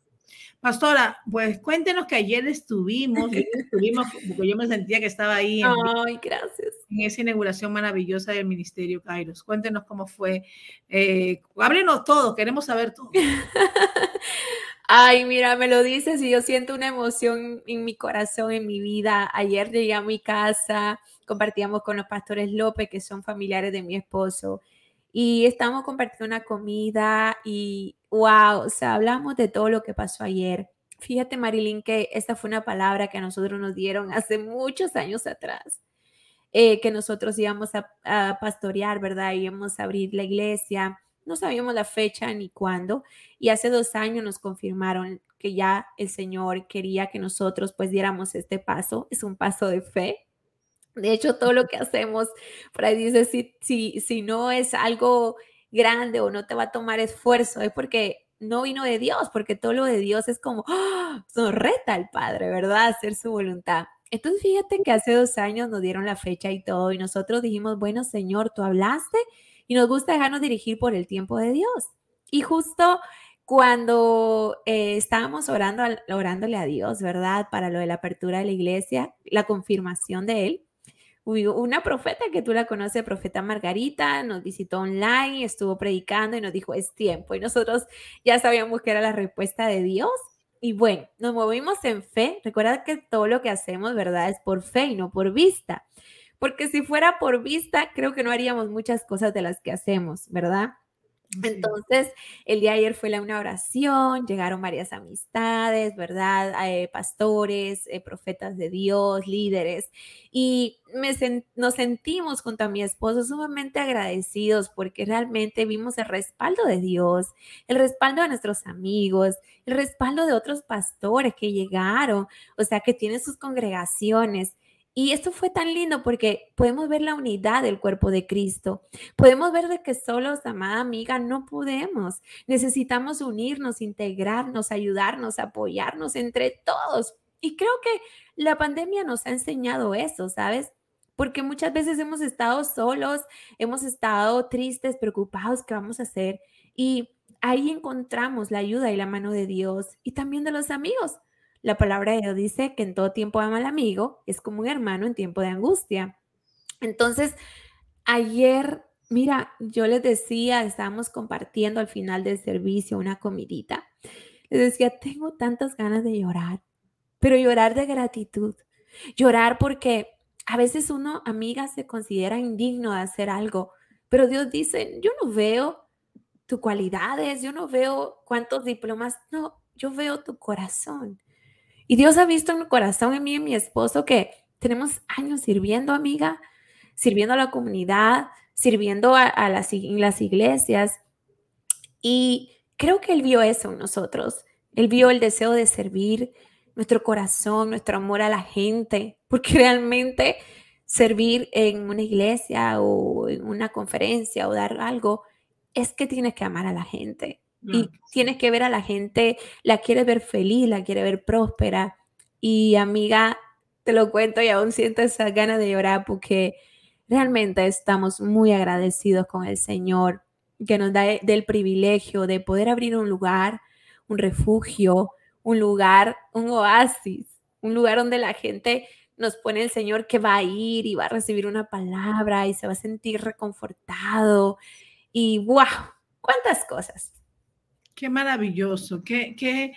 Pastora, pues cuéntenos que ayer estuvimos, estuvimos porque yo me sentía que estaba ahí en, Ay, gracias. en esa inauguración maravillosa del Ministerio Kairos. Cuéntenos cómo fue. Eh, háblenos todo, queremos saber todo. Ay, mira, me lo dices y yo siento una emoción en mi corazón, en mi vida. Ayer llegué a mi casa, compartíamos con los pastores López, que son familiares de mi esposo, y estamos compartiendo una comida y wow, o sea, hablamos de todo lo que pasó ayer. Fíjate, Marilyn, que esta fue una palabra que a nosotros nos dieron hace muchos años atrás, eh, que nosotros íbamos a, pastorear, ¿verdad? Íbamos a abrir la iglesia, no sabíamos la fecha ni cuándo, y hace dos años nos confirmaron que ya el Señor quería que nosotros pues diéramos este paso, es un paso de fe, de hecho, todo lo que hacemos, por ahí dice, si, si, si no es algo grande o no te va a tomar esfuerzo, es porque no vino de Dios, porque todo lo de Dios es como, ¡oh! nos reta al Padre, ¿verdad? Hacer su voluntad. Entonces, fíjate que hace dos años nos dieron la fecha y todo, y nosotros dijimos, bueno, Señor, tú hablaste y nos gusta dejarnos dirigir por el tiempo de Dios. Y justo cuando eh, estábamos orando, orándole a Dios, ¿verdad? Para lo de la apertura de la iglesia, la confirmación de Él, una profeta que tú la conoces, profeta Margarita, nos visitó online, estuvo predicando y nos dijo, es tiempo. Y nosotros ya sabíamos que era la respuesta de Dios. Y bueno, nos movimos en fe. Recuerda que todo lo que hacemos, ¿verdad? Es por fe y no por vista. Porque si fuera por vista, creo que no haríamos muchas cosas de las que hacemos, ¿verdad? Entonces, el día ayer fue la, una oración, llegaron varias amistades, ¿verdad? Eh, pastores, eh, profetas de Dios, líderes, y nos sentimos junto a mi esposo sumamente agradecidos porque realmente vimos el respaldo de Dios, el respaldo de nuestros amigos, el respaldo de otros pastores que llegaron, o sea, que tienen sus congregaciones. Y esto fue tan lindo porque podemos ver la unidad del cuerpo de Cristo. Podemos ver de que solos, amada amiga, no podemos. Necesitamos unirnos, integrarnos, ayudarnos, apoyarnos entre todos. Y creo que la pandemia nos ha enseñado eso, ¿sabes? Porque muchas veces hemos estado solos, hemos estado tristes, preocupados, ¿qué vamos a hacer? Y ahí encontramos la ayuda y la mano de Dios y también de los amigos la palabra de Dios dice que en todo tiempo ama al amigo, es como un hermano en tiempo de angustia. Entonces, ayer, mira, yo les decía, estábamos compartiendo al final del servicio una comidita. Les decía, tengo tantas ganas de llorar, pero llorar de gratitud. Llorar porque a veces uno, amiga, se considera indigno de hacer algo, pero Dios dice, yo no veo tus cualidades, yo no veo cuántos diplomas, no, yo veo tu corazón. Y Dios ha visto en mi corazón, en mí en mi esposo, que tenemos años sirviendo, amiga, sirviendo a la comunidad, sirviendo a, las, las iglesias. Y creo que Él vio eso en nosotros. Él vio el deseo de servir, nuestro corazón, nuestro amor a la gente, porque realmente servir en una iglesia o en una conferencia o dar algo es que tienes que amar a la gente y tienes que ver a la gente, la quieres ver feliz, la quieres ver próspera. Y amiga, te lo cuento y aún siento esa ganas de llorar porque realmente estamos muy agradecidos con el Señor que nos da del privilegio de poder abrir un lugar, un refugio, un lugar, un oasis, un lugar donde la gente nos pone el Señor que va a ir y va a recibir una palabra y se va a sentir reconfortado. Y wow, cuántas cosas. Qué maravilloso, qué, qué,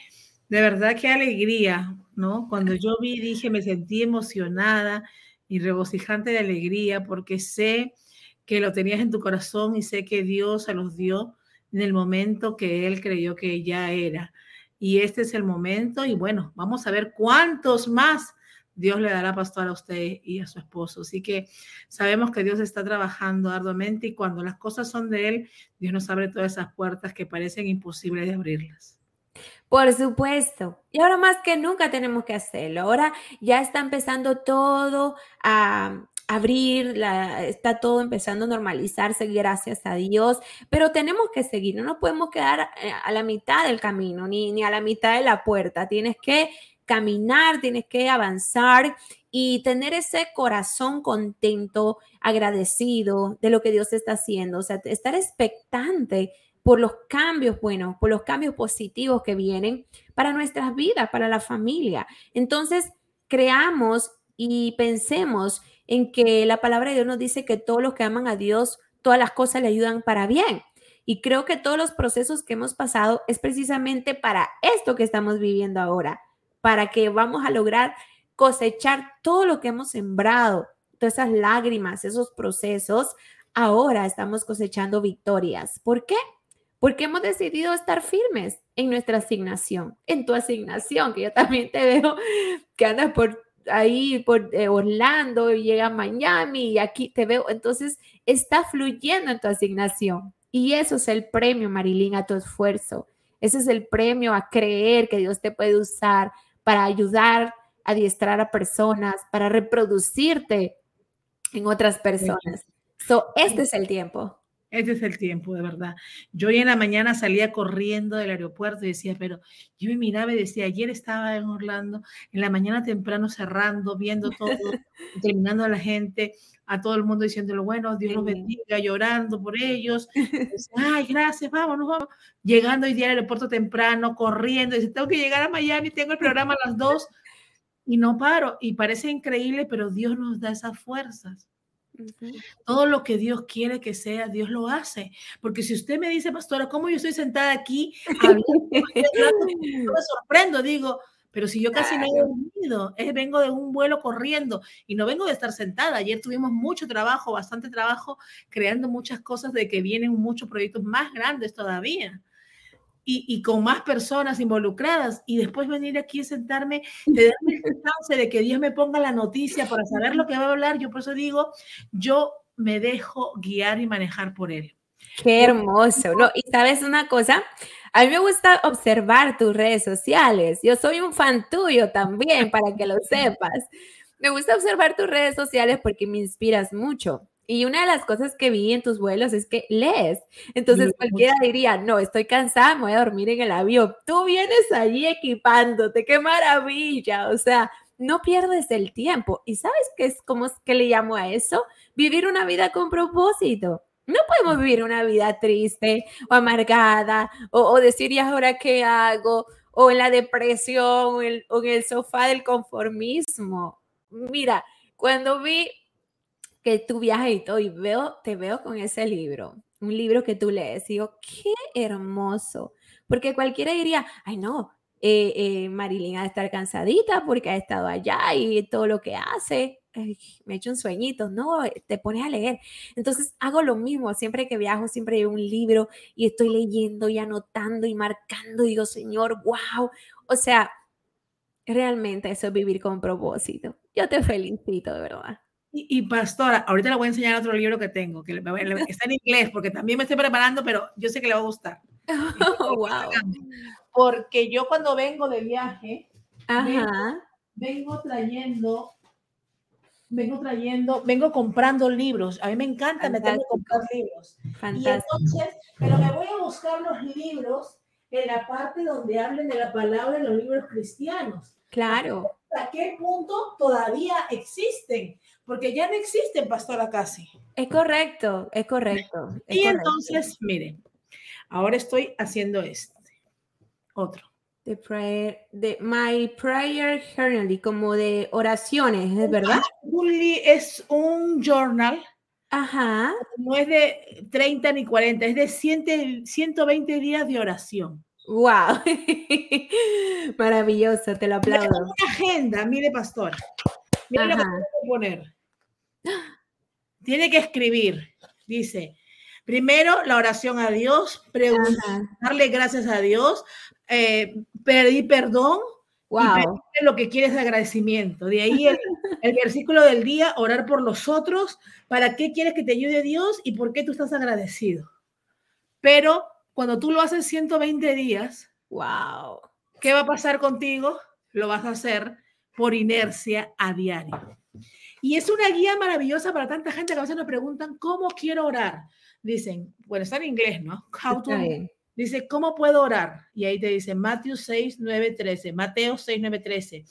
de verdad, qué alegría, ¿no? Cuando yo vi, dije, me sentí emocionada y regocijante de alegría porque sé que lo tenías en tu corazón y sé que Dios se los dio en el momento que Él creyó que ya era. Y este es el momento y bueno, vamos a ver cuántos más Dios le dará pastor a usted y a su esposo. Así que sabemos que Dios está trabajando arduamente y cuando las cosas son de Él, Dios nos abre todas esas puertas que parecen imposibles de abrirlas. Por supuesto. Y ahora más que nunca tenemos que hacerlo. Ahora ya está empezando todo a abrir, está todo empezando a normalizarse, gracias a Dios, pero tenemos que seguir, no nos podemos quedar eh, a la mitad del camino, ni, ni a la mitad de la puerta. Tienes que caminar, tienes que avanzar y tener ese corazón contento, agradecido de lo que Dios está haciendo, o sea, estar expectante por los cambios buenos, por los cambios positivos que vienen para nuestras vidas, para la familia. Entonces, creamos y pensemos en que la palabra de Dios nos dice que todos los que aman a Dios, todas las cosas le ayudan para bien. Y creo que todos los procesos que hemos pasado es precisamente para esto que estamos viviendo ahora, para que vamos a lograr cosechar todo lo que hemos sembrado, todas esas lágrimas, esos procesos. Ahora estamos cosechando victorias. ¿Por qué? Porque hemos decidido estar firmes en nuestra asignación, en tu asignación, que yo también te veo que andas por ahí, por eh, Orlando, llega a Miami y aquí te veo. Entonces, está fluyendo en tu asignación. Y eso es el premio, Marilyn, a tu esfuerzo. Ese es el premio a creer que Dios te puede usar para ayudar a adiestrar a personas, para reproducirte en otras personas. So, este es el tiempo. Este es el tiempo, de verdad. Yo hoy en la mañana salía corriendo del aeropuerto y decía, pero yo me miraba y decía, ayer estaba en Orlando, en la mañana temprano cerrando, viendo todo, terminando a la gente, a todo el mundo diciéndolo, bueno, Dios los bendiga, llorando por ellos. Ay, gracias, vámonos, vamos. Llegando hoy día al aeropuerto temprano, corriendo, dice, tengo que llegar a Miami, tengo el programa a las dos y no paro. Y parece increíble, pero Dios nos da esas fuerzas. Todo lo que Dios quiere que sea, Dios lo hace. Porque si usted me dice, pastora, ¿cómo yo estoy sentada aquí? me sorprendo, digo, Pero si yo casi no he dormido, es, vengo de un vuelo corriendo y no vengo de estar sentada. Ayer tuvimos mucho trabajo, bastante trabajo, creando muchas cosas de que vienen muchos proyectos más grandes todavía. Y, y, con más personas involucradas y después venir aquí a sentarme, de darme el chance de que Dios me ponga la noticia para saber lo que va a hablar, yo por eso digo, yo me dejo guiar y manejar por él. Qué hermoso, ¿no? Y sabes una cosa, a mí me gusta observar tus redes sociales. Yo soy un fan tuyo también, para que lo sepas. Me gusta observar tus redes sociales porque me inspiras mucho. Y una de las cosas que vi en tus vuelos es que lees. Entonces cualquiera diría, no, estoy cansada, me voy a dormir en el avión. Tú vienes allí equipándote, qué maravilla. O sea, no pierdes el tiempo. ¿Y sabes qué es como que le llamo a eso? Vivir una vida con propósito. No podemos vivir una vida triste o amargada o, decir, ¿y ahora qué hago? O en la depresión o en, el sofá del conformismo. Mira, cuando vi que tú viajas y todo, y veo, te veo con ese libro, un libro que tú lees, digo, qué hermoso, porque cualquiera diría, ay no, eh, eh, Marilyn ha de estar cansadita porque ha estado allá y todo lo que hace me he hecho un sueñito, no, eh, te pones a leer. Entonces hago lo mismo, siempre que viajo, siempre llevo un libro y estoy leyendo y anotando y marcando, y digo, Señor, wow, o sea, realmente eso es vivir con propósito. Yo te felicito, de verdad. Y, pastora, ahorita le voy a enseñar otro libro que tengo, que, está en inglés, porque también me estoy preparando, pero yo sé que le va a gustar. wow. Porque yo cuando vengo de viaje, vengo trayendo vengo trayendo, vengo comprando libros. A mí me encanta meterme a comprar libros. Y entonces, pero me voy a buscar los libros en la parte donde hablen de la palabra en los libros cristianos. Claro. ¿A qué punto todavía existen? Porque ya no existen, pastora, casi. Es correcto, es correcto. y entonces, miren, ahora estoy haciendo este. Otro. De prayer, de My Prayer Journal, como de oraciones, ¿es verdad? Es un journal. Ajá. No es de 30 ni 40, es de 120 días de oración. ¡Wow! Maravilloso, te lo aplaudo. una agenda, mire, pastor. Mire lo que poner. Tiene que escribir. Dice, primero la oración a Dios, darle gracias a Dios, eh, pedir perdón wow. y lo que quieres de agradecimiento. De ahí el, el, versículo del día, orar por los otros, para qué quieres que te ayude Dios y por qué tú estás agradecido. Pero cuando tú lo haces 120 días, wow. ¿qué va a pasar contigo? Lo vas a hacer por inercia a diario. Y es una guía maravillosa para tanta gente que a veces nos preguntan, ¿cómo quiero orar? Dicen, bueno, está en inglés, ¿no? How to, Dice, ¿cómo puedo orar? Y ahí te dice Mateo 6, 9, 13, Mateo 6, 9, 13.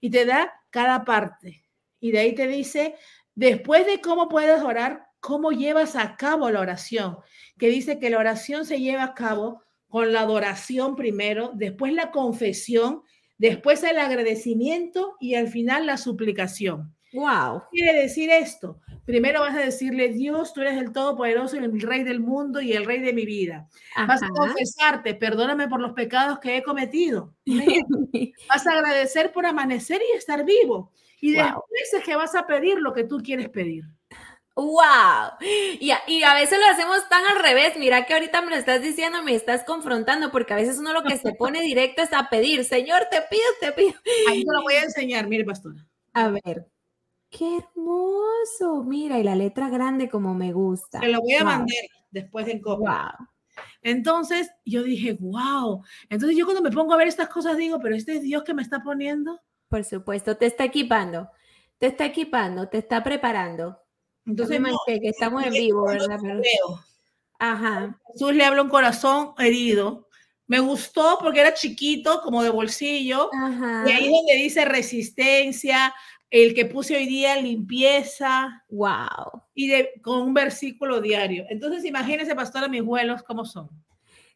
Y te da cada parte. Y de ahí te dice, después de cómo puedes orar, cómo llevas a cabo la oración. Que dice que la oración se lleva a cabo con la adoración primero, después la confesión, después el agradecimiento y al final la suplicación. Wow. ¿Qué quiere decir esto? Primero vas a decirle, Dios, tú eres el Todopoderoso y el Rey del mundo y el Rey de mi vida. Vas a confesarte, perdóname por los pecados que he cometido. vas a agradecer por amanecer y estar vivo. Y después es que vas a pedir lo que tú quieres pedir. ¡Wow! Y a, y a, veces lo hacemos tan al revés. Mira que ahorita me lo estás diciendo, me estás confrontando, porque a veces uno lo que se pone directo es a pedir, Señor, te pido, te pido. Ahí te lo voy a enseñar, mire, pastora. A ver. ¡Qué hermoso! Mira, y la letra grande como me gusta. Te lo voy a mandar después en copia. Entonces yo dije, wow. Entonces yo cuando me pongo a ver estas cosas digo, pero este es Dios que me está poniendo. Por supuesto, te está equipando, te está equipando, te está preparando. Entonces, no, que estamos en vivo, ¿verdad? Ajá. Jesús le habla un corazón herido. Me gustó porque era chiquito, como de bolsillo. Ajá. Y ahí donde dice resistencia, el que puse hoy día, limpieza. Wow. Y de, con un versículo diario. Entonces, imagínense, pastora, mis vuelos, ¿cómo son?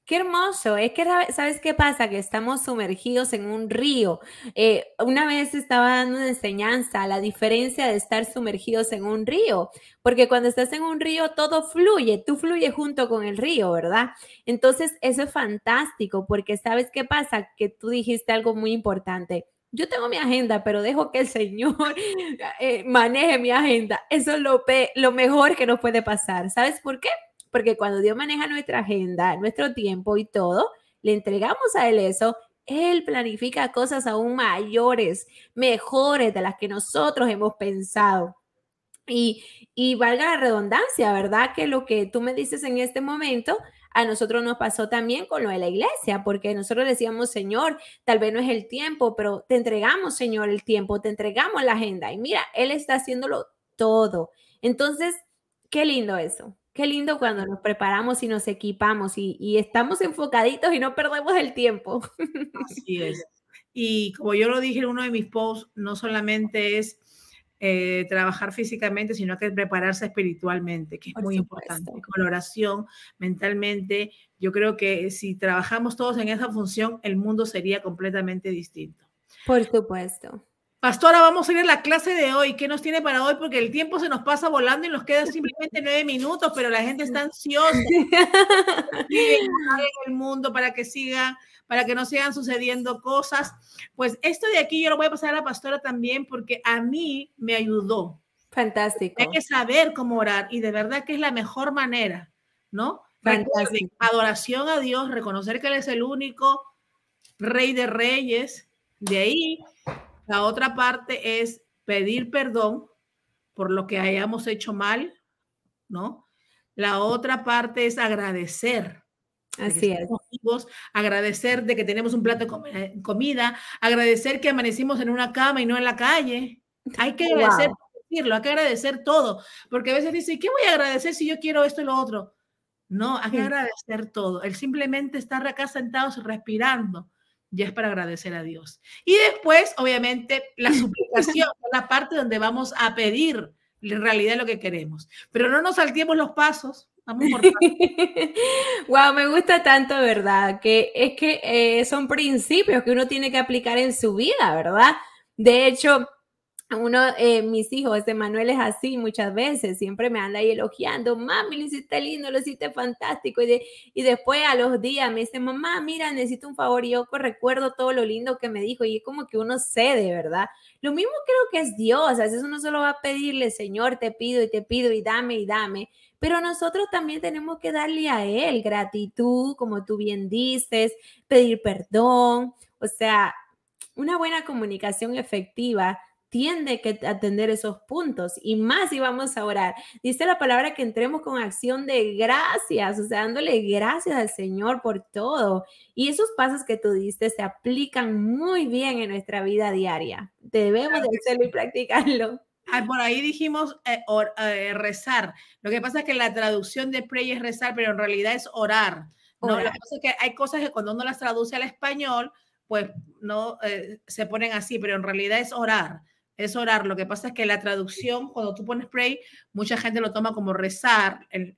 Qué hermoso. Es que, ¿sabes qué pasa? Que estamos sumergidos en un río. Eh, una vez estaba dando una enseñanza, la diferencia de estar sumergidos en un río, porque cuando estás en un río todo fluye, tú fluyes junto con el río, ¿verdad? Entonces, eso es fantástico, porque ¿sabes qué pasa? Que tú dijiste algo muy importante. Yo tengo mi agenda, pero dejo que el Señor eh, maneje mi agenda. Eso es lo, lo mejor que nos puede pasar. ¿Sabes por qué? porque cuando Dios maneja nuestra agenda, nuestro tiempo y todo, le entregamos a Él eso, Él planifica cosas aún mayores, mejores de las que nosotros hemos pensado. Y, y valga la redundancia, ¿verdad? Que lo que tú me dices en este momento, a nosotros nos pasó también con lo de la iglesia, porque nosotros decíamos, Señor, tal vez no es el tiempo, pero te entregamos, Señor, el tiempo, te entregamos la agenda. Y mira, Él está haciéndolo todo. Entonces, qué lindo eso. Qué lindo cuando nos preparamos y nos equipamos y, estamos enfocaditos y no perdemos el tiempo. Así es. Y como yo lo dije en uno de mis posts, no solamente es eh, trabajar físicamente, sino que prepararse espiritualmente, que es muy importante. Con oración, mentalmente, yo creo que si trabajamos todos en esa función, el mundo sería completamente distinto. Por supuesto. Pastora, vamos a ir a la clase de hoy. ¿Qué nos tiene para hoy? Porque el tiempo se nos pasa volando y nos queda simplemente nueve minutos, pero la gente está ansiosa en el mundo para que siga, para que no sigan sucediendo cosas. Pues esto de aquí yo lo voy a pasar a la pastora también porque a mí me ayudó. Fantástico. Hay que saber cómo orar y de verdad que es la mejor manera, ¿no? Fantástico. adoración a Dios, reconocer que Él es el único Rey de Reyes. De ahí la otra parte es pedir perdón por lo que hayamos hecho mal, ¿no? La otra parte es agradecer. Así es. agradecer de que tenemos un plato de comida, agradecer que amanecimos en una cama y no en la calle. Hay que agradecer, decirlo, hay que agradecer todo, porque a veces dice, ¿qué voy a agradecer si yo quiero esto y lo otro? No, hay que agradecer todo. El simplemente estar acá sentados respirando ya es para agradecer a Dios. Y después, obviamente, la suplicación, la parte donde vamos a pedir en realidad lo que queremos. Pero no nos saltemos los pasos. Vamos por wow, me gusta tanto, ¿verdad? Que es que eh, son principios que uno tiene que aplicar en su vida, ¿verdad? De hecho, uno, eh, mis hijos, de Manuel es así muchas veces, siempre me anda ahí elogiando, mami, lo hiciste lindo, lo hiciste fantástico, y, y después a los días me dice, mamá, mira, necesito un favor, y yo recuerdo todo lo lindo que me dijo, y es como que uno cede, ¿verdad? Lo mismo creo que es Dios, a veces uno solo va a pedirle, Señor, te pido y te pido y dame y dame, pero nosotros también tenemos que darle a Él gratitud, como tú bien dices, pedir perdón, o sea, una buena comunicación efectiva tiende que atender esos puntos y más si vamos a orar. Dice la palabra que entremos con acción de gracias, o sea, dándole gracias al Señor por todo. Y esos pasos que tú diste se aplican muy bien en nuestra vida diaria. Debemos de hacerlo y practicarlo. Ah, por ahí dijimos eh, eh, rezar. Lo que pasa es que la traducción de pray es rezar, pero en realidad es orar. ¿no? Lo que pasa es que hay cosas que cuando uno las traduce al español, pues no eh, se ponen así, pero en realidad es orar es orar. Lo que pasa es que la traducción, cuando tú pones pray, mucha gente lo toma como rezar, el,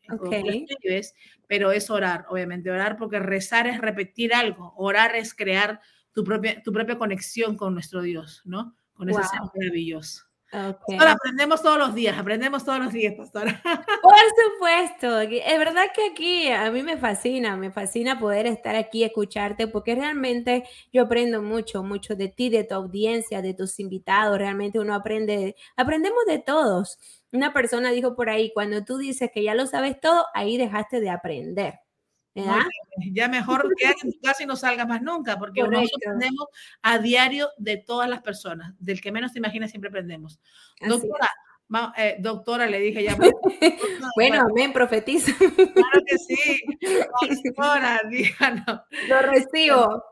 pero es orar, obviamente. Orar porque rezar es repetir algo, orar es crear tu propia, tu propia conexión con nuestro Dios, ¿no? Con ese ser maravilloso. Okay. aprendemos todos los días, aprendemos todos los días, pastora. Por supuesto, es verdad que aquí a mí me fascina, me fascina poder estar aquí, escucharte, porque realmente yo aprendo mucho, mucho de ti, de tu audiencia, de tus invitados, realmente uno aprende, aprendemos de todos. Una persona dijo por ahí, cuando tú dices que ya lo sabes todo, ahí dejaste de aprender. Ya mejor que en tu casa y no salga más nunca, porque nosotros aprendemos a diario de todas las personas. Del que menos te imaginas siempre aprendemos. Doctora, eh, doctora, le dije ya. bueno, amén, profetiza. Claro que sí. Pastora, díganos. Lo recibo.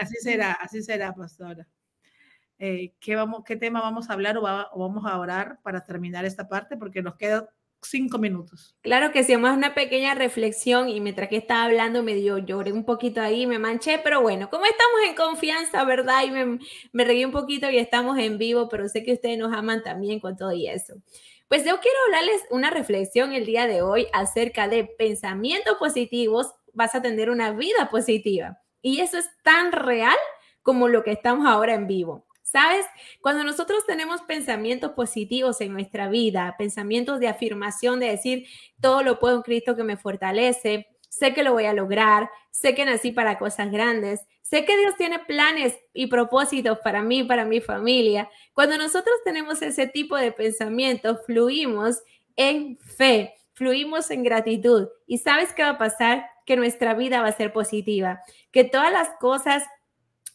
Así será, así será, pastora. Eh, ¿qué, vamos, ¿Qué tema vamos a hablar o, o vamos a orar para terminar esta parte? Porque nos queda cinco minutos. Claro que sí, vamos una pequeña reflexión y mientras que estaba hablando me dio, lloré un poquito ahí, me manché, pero bueno, como estamos en confianza, ¿verdad? Y me, me un poquito y estamos en vivo, pero sé que ustedes nos aman también con todo y eso. Pues yo quiero hablarles una reflexión el día de hoy acerca de pensamientos positivos vas a tener una vida positiva. Y eso es tan real como lo que estamos ahora en vivo. ¿Sabes? Cuando nosotros tenemos pensamientos positivos en nuestra vida, pensamientos de afirmación, de decir, todo lo puedo en Cristo que me fortalece, sé que lo voy a lograr, sé que nací para cosas grandes, sé que Dios tiene planes y propósitos para mí, para mi familia. Cuando nosotros tenemos ese tipo de pensamientos, fluimos en fe, fluimos en gratitud. ¿Y sabes qué va a pasar? Que nuestra vida va a ser positiva, que todas las cosas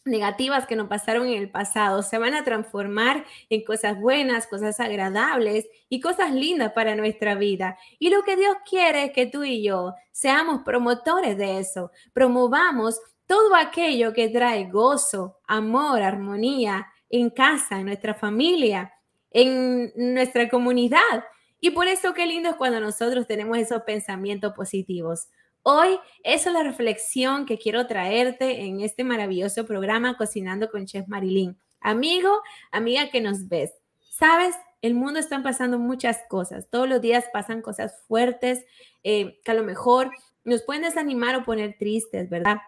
negativas que nos pasaron en el pasado se van a transformar en cosas buenas, cosas agradables y cosas lindas para nuestra vida. Y lo que Dios quiere es que tú y yo seamos promotores de eso, promovamos todo aquello que trae gozo, amor, armonía en casa, en nuestra familia, en nuestra comunidad. Y por eso qué lindo es cuando nosotros tenemos esos pensamientos positivos. Hoy es la reflexión que quiero traerte en este maravilloso programa Cocinando con Chef Marilyn. Amigo, amiga que nos ves, sabes, el mundo está pasando muchas cosas. Todos los días pasan cosas fuertes eh, que a lo mejor nos pueden desanimar o poner tristes, ¿verdad?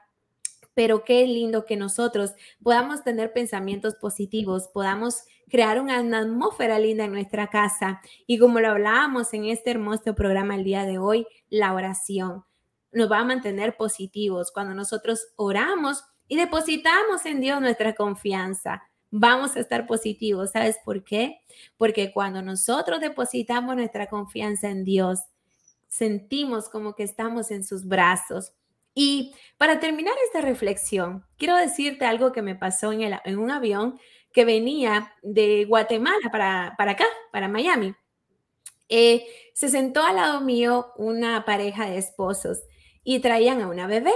Pero qué lindo que nosotros podamos tener pensamientos positivos, podamos crear una atmósfera linda en nuestra casa. Y como lo hablábamos en este hermoso programa el día de hoy, la oración nos va a mantener positivos. Cuando nosotros oramos y depositamos en Dios nuestra confianza, vamos a estar positivos. ¿Sabes por qué? Porque cuando nosotros depositamos nuestra confianza en Dios, sentimos como que estamos en sus brazos. Y para terminar esta reflexión, quiero decirte algo que me pasó en, el, un avión que venía de Guatemala para, para acá, para Miami. Eh, se sentó al lado mío una pareja de esposos y traían a una bebé.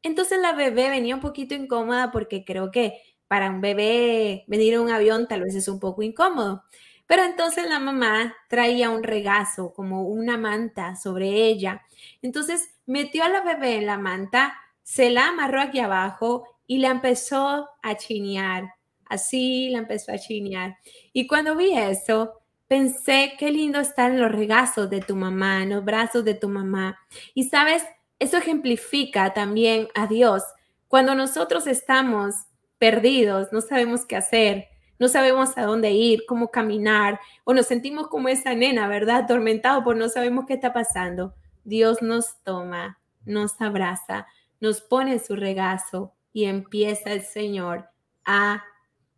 Entonces la bebé venía un poquito incómoda porque creo que para un bebé venir en un avión tal vez es un poco incómodo. Pero entonces la mamá traía un regazo, como una manta sobre ella. Entonces metió a la bebé en la manta, se la amarró aquí abajo y la empezó a chinear. Así la empezó a chinear. Y cuando vi eso, pensé, qué lindo estar en los regazos de tu mamá, en los brazos de tu mamá. Y sabes, eso ejemplifica también a Dios. Cuando nosotros estamos perdidos, no sabemos qué hacer, no sabemos a dónde ir, cómo caminar, o nos sentimos como esa nena, ¿verdad? Atormentado por no sabemos qué está pasando. Dios nos toma, nos abraza, nos pone en su regazo y empieza el Señor a,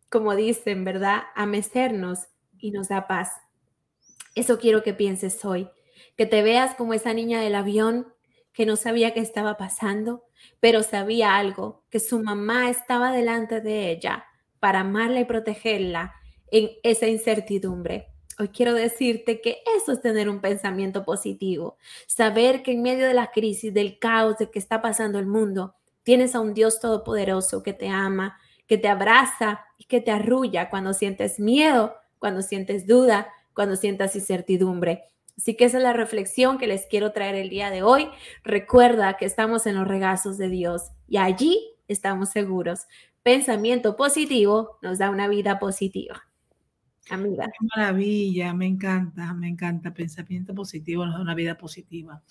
como dicen, ¿verdad? A mecernos y nos da paz. Eso quiero que pienses hoy, que te veas como esa niña del avión que no sabía qué estaba pasando, pero sabía algo, que su mamá estaba delante de ella para amarla y protegerla en esa incertidumbre. Hoy quiero decirte que eso es tener un pensamiento positivo, saber que en medio de la crisis, del caos de que está pasando el mundo, tienes a un Dios todopoderoso que te ama, que te abraza y que te arrulla cuando sientes miedo, cuando sientes duda, cuando sientas incertidumbre. Así que esa es la reflexión que les quiero traer el día de hoy. Recuerda que estamos en los regazos de Dios y allí estamos seguros. Pensamiento positivo nos da una vida positiva. Amiga. Qué maravilla, me encanta, me encanta. Pensamiento positivo nos da una vida positiva.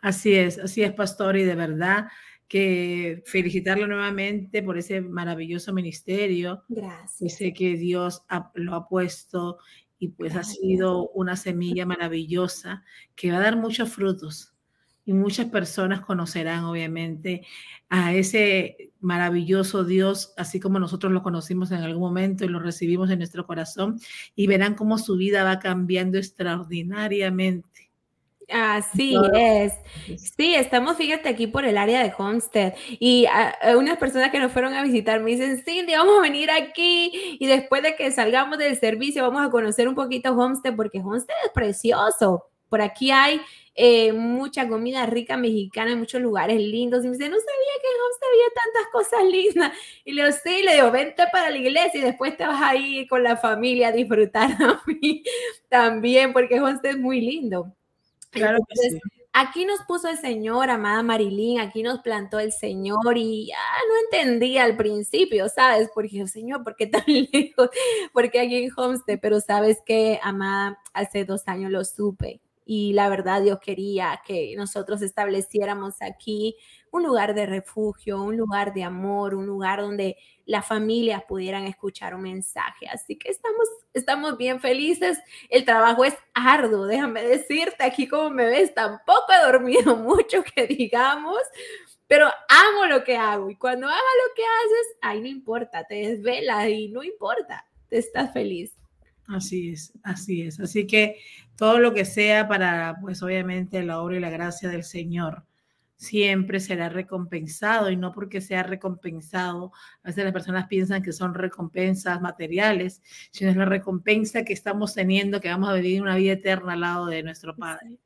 Así es, así es, pastor, y de verdad que felicitarlo nuevamente por ese maravilloso ministerio. Gracias. Y sé que Dios lo ha puesto y pues ha sido una semilla maravillosa que va a dar muchos frutos y muchas personas conocerán obviamente a ese maravilloso Dios, así como nosotros lo conocimos en algún momento y lo recibimos en nuestro corazón y verán cómo su vida va cambiando extraordinariamente. Así es. Sí, estamos, fíjate, aquí por el área de Homestead. Y unas personas que nos fueron a visitar me dicen, Cindy, vamos a venir aquí. Y después de que salgamos del servicio, vamos a conocer un poquito Homestead, porque Homestead es precioso. Por aquí hay eh, mucha comida rica mexicana en muchos lugares lindos. Y me dice, no sabía que en Homestead había tantas cosas lindas. Y le digo, sí, le digo, vente para la iglesia y después te vas ahí con la familia a disfrutar a mí también, porque Homestead es muy lindo. Claro que Aquí nos puso el Señor, amada Marilyn, aquí nos plantó el Señor y ya no entendía al principio, ¿sabes? Porque, Señor, ¿por qué tan lejos? Porque aquí en Homestead, pero sabes que, amada, hace dos años lo supe y la verdad Dios quería que nosotros estableciéramos aquí un lugar de refugio, un lugar de amor, un lugar donde las familias pudieran escuchar un mensaje. Así que estamos, estamos bien felices. El trabajo es arduo, déjame decirte, aquí como me ves, tampoco he dormido mucho, que digamos, pero amo lo que hago. Y cuando hagas lo que haces, ahí no importa, te desvelas y no importa, te estás feliz. Así es, así es. Así que todo lo que sea para, pues obviamente, la obra y la gracia del Señor siempre será recompensado y no porque sea recompensado. A veces las personas piensan que son recompensas materiales, sino es la recompensa que estamos teniendo, que vamos a vivir una vida eterna al lado de nuestro Padre.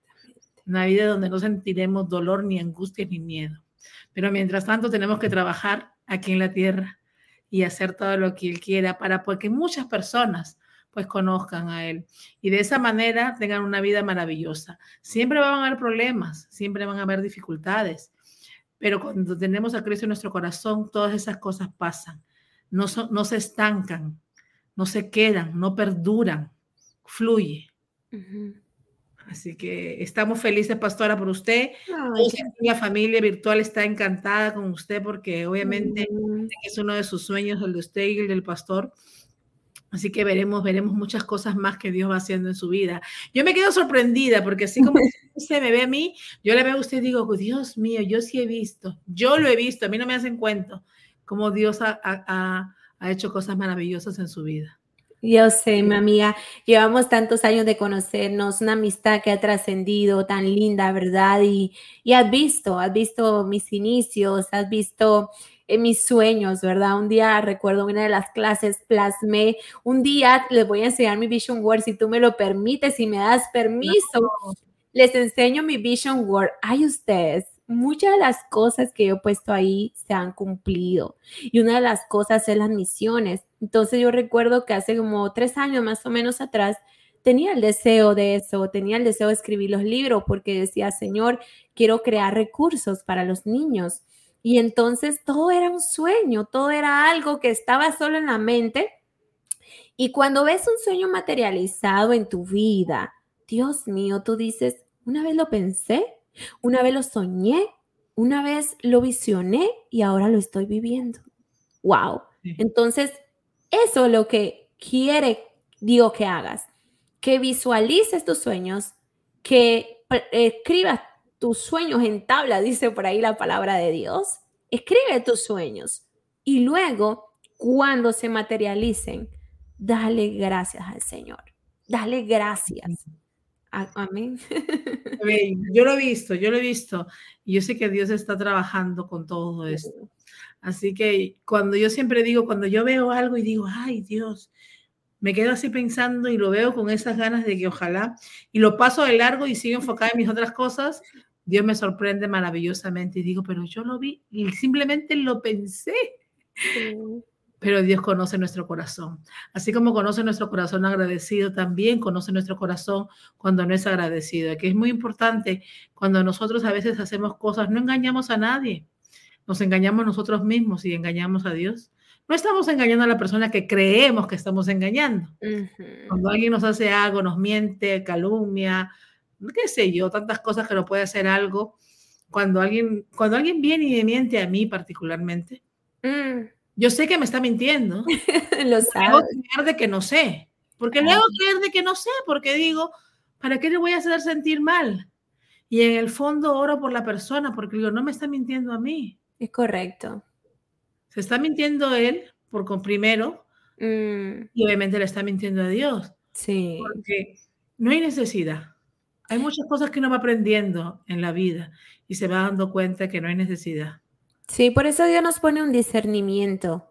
Una vida donde no sentiremos dolor, ni angustia, ni miedo. Pero mientras tanto tenemos que trabajar aquí en la tierra y hacer todo lo que Él quiera para que muchas personas pues conozcan a Él y de esa manera tengan una vida maravillosa. Siempre van a haber problemas, siempre van a haber dificultades, pero cuando tenemos a Cristo en nuestro corazón, todas esas cosas pasan, no, no se estancan, no se quedan, no perduran, fluye. Así que estamos felices, pastora, por usted. la familia virtual está encantada con usted porque obviamente es uno de sus sueños, el de usted y el del pastor. Así que veremos, veremos muchas cosas más que Dios va haciendo en su vida. Yo me quedo sorprendida porque así como se me ve a mí, yo le veo a usted y digo, Dios mío, yo sí he visto, yo lo he visto, a mí no me hacen cuento cómo Dios ha, ha hecho cosas maravillosas en su vida. Yo sé, mi amiga, llevamos tantos años de conocernos, una amistad que ha trascendido tan linda, ¿verdad? Y, y has visto, has visto mis inicios, has visto en mis sueños, ¿verdad? Un día recuerdo una de las clases, plasmé, un día les voy a enseñar mi Vision Word, si tú me lo permites, si me das permiso, les enseño mi Vision Word. Ay, ustedes, muchas de las cosas que yo he puesto ahí se han cumplido y una de las cosas es las misiones. Entonces yo recuerdo que hace como tres años más o menos atrás, tenía el deseo de eso, tenía el deseo de escribir los libros porque decía, Señor, quiero crear recursos para los niños. Y entonces todo era un sueño, todo era algo que estaba solo en la mente. Y cuando ves un sueño materializado en tu vida, Dios mío, tú dices, una vez lo pensé, una vez lo soñé, una vez lo visioné y ahora lo estoy viviendo. Wow. Entonces, eso es lo que quiere Dios que hagas, que visualices tus sueños, que escribas tus sueños en tabla, dice por ahí la palabra de Dios. Escribe tus sueños y luego, cuando se materialicen, dale gracias al Señor. Dale gracias. Amén. Yo lo he visto, yo lo he visto. Y yo sé que Dios está trabajando con todo esto. Así que cuando yo siempre digo, cuando yo veo algo y digo, ay Dios, me quedo así pensando y lo veo con esas ganas de que ojalá, y lo paso de largo y sigo enfocada en mis otras cosas, Dios me sorprende maravillosamente y digo, pero yo lo vi y simplemente lo pensé. Pero Dios conoce nuestro corazón. Así como conoce nuestro corazón agradecido, también conoce nuestro corazón cuando no es agradecido. Que es muy importante cuando nosotros a veces hacemos cosas, no engañamos a nadie. Nos engañamos nosotros mismos y engañamos a Dios. No estamos engañando a la persona que creemos que estamos engañando. Cuando alguien nos hace algo, nos miente, calumnia, qué sé yo, tantas cosas que no puede hacer algo. Cuando alguien, cuando alguien viene y me miente a mí particularmente, mm. yo sé que me está mintiendo. Lo sabes. creer de que no sé. Porque le hago creer de que no sé, porque digo, ¿para qué le voy a hacer sentir mal? Y en el fondo oro por la persona, porque digo, no me está mintiendo a mí. Es correcto. Se está mintiendo él, por con primero, mm. y obviamente le está mintiendo a Dios. Sí. Porque no hay necesidad. Hay muchas cosas que uno va aprendiendo en la vida y se va dando cuenta que no hay necesidad. Sí, por eso Dios nos pone un discernimiento,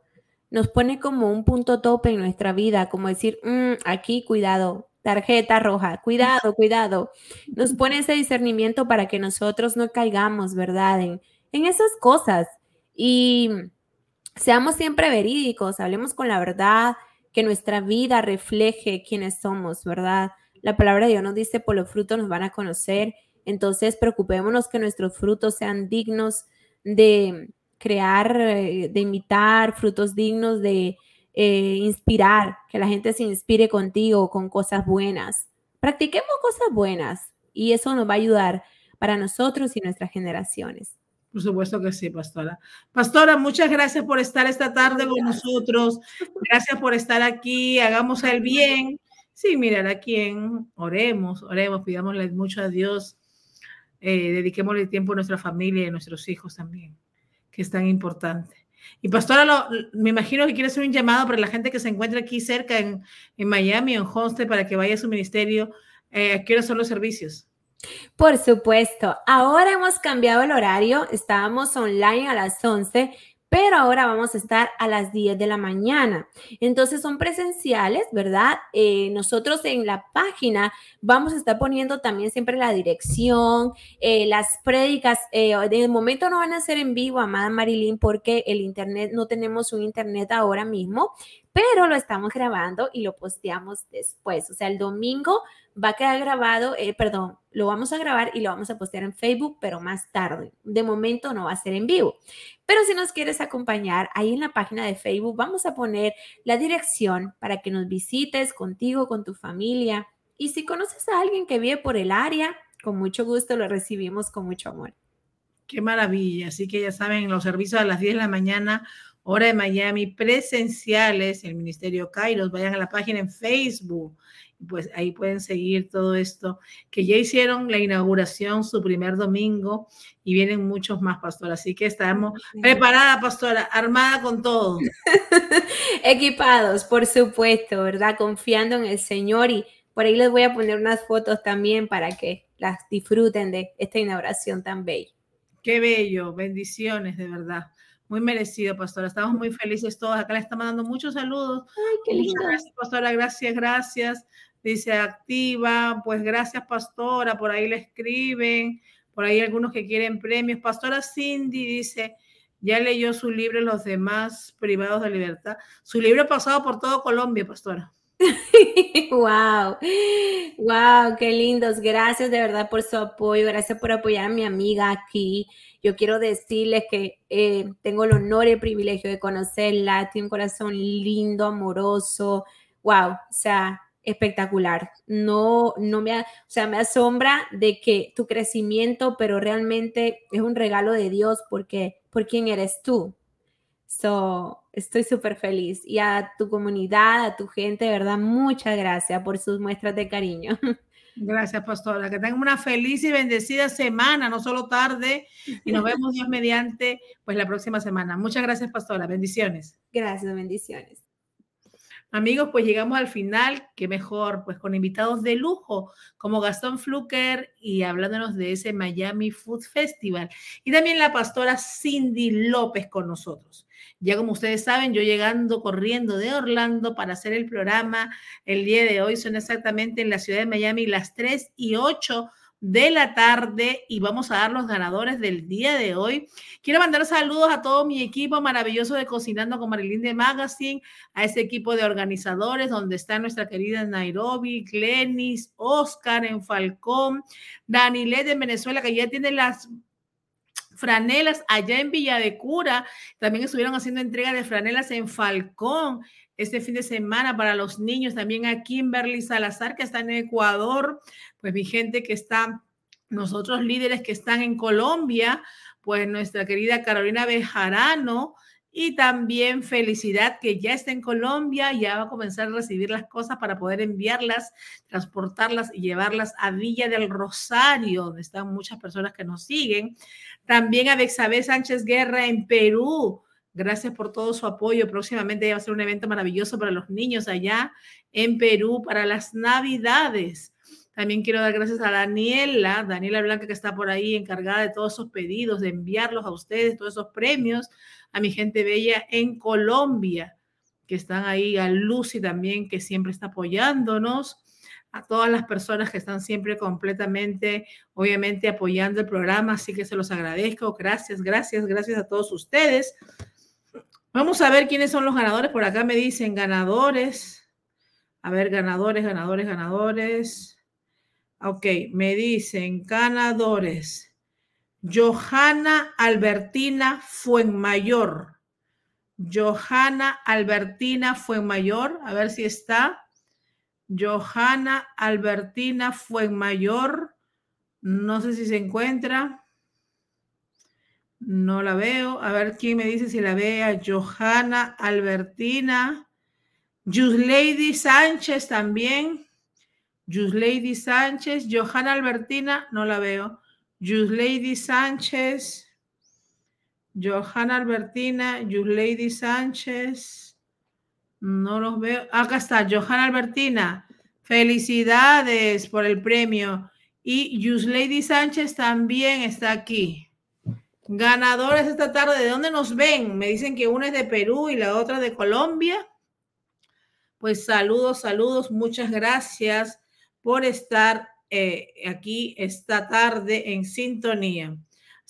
nos pone como un punto tope en nuestra vida, como decir, mm, aquí cuidado, tarjeta roja, cuidado, cuidado. Nos pone ese discernimiento para que nosotros no caigamos, ¿verdad? En, en esas cosas. Y seamos siempre verídicos, hablemos con la verdad, que nuestra vida refleje quiénes somos, ¿verdad? La palabra de Dios nos dice, por los frutos nos van a conocer. Entonces, preocupémonos que nuestros frutos sean dignos de crear, eh, de imitar, frutos dignos de eh, inspirar, que la gente se inspire contigo con cosas buenas. Practiquemos cosas buenas y eso nos va a ayudar para nosotros y nuestras generaciones. Por supuesto que sí, pastora. Pastora, muchas gracias por estar esta tarde con nosotros. Gracias por estar aquí. Hagamos el bien. Sí, mirar a quién. Oremos, oremos, pidámosle mucho a Dios. Eh, dediquémosle tiempo a nuestra familia y a nuestros hijos también, que es tan importante. Y pastora, me imagino que quiere hacer un llamado para la gente que se encuentra aquí cerca en, en Miami, en Homestead, para que vaya a su ministerio. Eh, ¿A qué son los servicios? Por supuesto, ahora hemos cambiado el horario, estábamos online a las 11, pero ahora vamos a estar a las 10 de la mañana. Entonces son presenciales, ¿verdad? Eh, nosotros en la página vamos a estar poniendo también siempre la dirección, eh, las prédicas. Eh, de momento no van a ser en vivo, amada Marilyn, porque el internet, no tenemos un internet ahora mismo, pero lo estamos grabando y lo posteamos después. O sea, el domingo va a quedar grabado, eh, perdón, lo vamos a grabar y lo vamos a postear en Facebook, pero más tarde. De momento no va a ser en vivo. Pero si nos quieres acompañar, ahí en la página de Facebook vamos a poner la dirección para que nos visites contigo, con tu familia. Y si conoces a alguien que vive por el área, con mucho gusto lo recibimos con mucho amor. Qué maravilla. Así que ya saben, los servicios a las 10 de la mañana, hora de Miami, presenciales, el Ministerio Kairos, vayan a la página en Facebook pues ahí pueden seguir todo esto, que ya hicieron la inauguración su primer domingo y vienen muchos más, pastora. Así que estamos preparada, pastora, armada con todo. Equipados, por supuesto, ¿verdad? Confiando en el Señor y por ahí les voy a poner unas fotos también para que las disfruten de esta inauguración tan bella. Qué bello, bendiciones, de verdad. Muy merecido, pastora. Estamos muy felices todos. Acá le estamos dando muchos saludos. Ay, qué lindo. gracias, pastora. Gracias, gracias dice activa, pues gracias pastora, por ahí le escriben, por ahí algunos que quieren premios. Pastora Cindy dice, ya leyó su libro Los demás privados de libertad. Su libro ha pasado por todo Colombia, pastora. wow, wow, qué lindos. Gracias de verdad por su apoyo. Gracias por apoyar a mi amiga aquí. Yo quiero decirles que eh, tengo el honor y el privilegio de conocerla. Tiene un corazón lindo, amoroso. Wow, o sea, espectacular. No, no me, o sea, me asombra de que tu crecimiento, pero realmente es un regalo de Dios porque por quién eres tú. So, estoy súper feliz. Y a tu comunidad, a tu gente, de verdad, muchas gracias por sus muestras de cariño. Gracias, pastora. Que tengan una feliz y bendecida semana, no solo tarde. Y nos vemos Dios mediante, pues la próxima semana. Muchas gracias, pastora. Bendiciones. Gracias, bendiciones. Amigos, pues llegamos al final, qué mejor, pues con invitados de lujo como Gastón Fluker y hablándonos de ese Miami Food Festival. Y también la pastora Cindy López con nosotros. Ya como ustedes saben, yo llegando corriendo de Orlando para hacer el programa el día de hoy, son exactamente en la ciudad de Miami las 3 y 8 de la tarde y vamos a dar los ganadores del día de hoy. Quiero mandar saludos a todo mi equipo maravilloso de Cocinando con Marilyn de Magazine, a ese equipo de organizadores donde está nuestra querida Nairobi, Glenis, Oscar en Falcón, Danilet en Venezuela, que ya tiene las franelas allá en Villa de Cura. También estuvieron haciendo entrega de franelas en Falcón este fin de semana para los niños. También a Kimberly Salazar, que está en Ecuador. Pues mi gente que está, nosotros líderes que están en Colombia, pues nuestra querida Carolina Bejarano. Y también felicidad que ya está en Colombia, ya va a comenzar a recibir las cosas para poder enviarlas, transportarlas y llevarlas a Villa del Rosario, donde están muchas personas que nos siguen. También a Bexabé Sánchez Guerra en Perú, Gracias por todo su apoyo. Próximamente va a ser un evento maravilloso para los niños allá en Perú para las Navidades. También quiero dar gracias a Daniela, Daniela Blanca, que está por ahí encargada de todos esos pedidos, de enviarlos a ustedes, todos esos premios, a mi gente bella en Colombia, que están ahí, a Lucy también, que siempre está apoyándonos, a todas las personas que están siempre completamente, obviamente, apoyando el programa, así que se los agradezco. Gracias, gracias, gracias a todos ustedes. Vamos a ver quiénes son los ganadores. Por acá me dicen ganadores. A ver, ganadores, ganadores, ganadores. Ok, me dicen ganadores. Johanna Albertina Fuenmayor. Johanna Albertina Fuenmayor. A ver si está. Johanna Albertina Fuenmayor. No sé si se encuentra. No la veo. A ver quién me dice si la vea. Johanna Albertina. Lady Sánchez también. Lady Sánchez. Johanna Albertina. No la veo. Lady Sánchez. Johanna Albertina. Lady Sánchez. No los veo. Acá está. Johanna Albertina. Felicidades por el premio. Y Lady Sánchez también está aquí. Ganadores esta tarde, ¿de dónde nos ven? Me dicen que una es de Perú y la otra de Colombia. Pues saludos, saludos, muchas gracias por estar eh, aquí esta tarde en sintonía.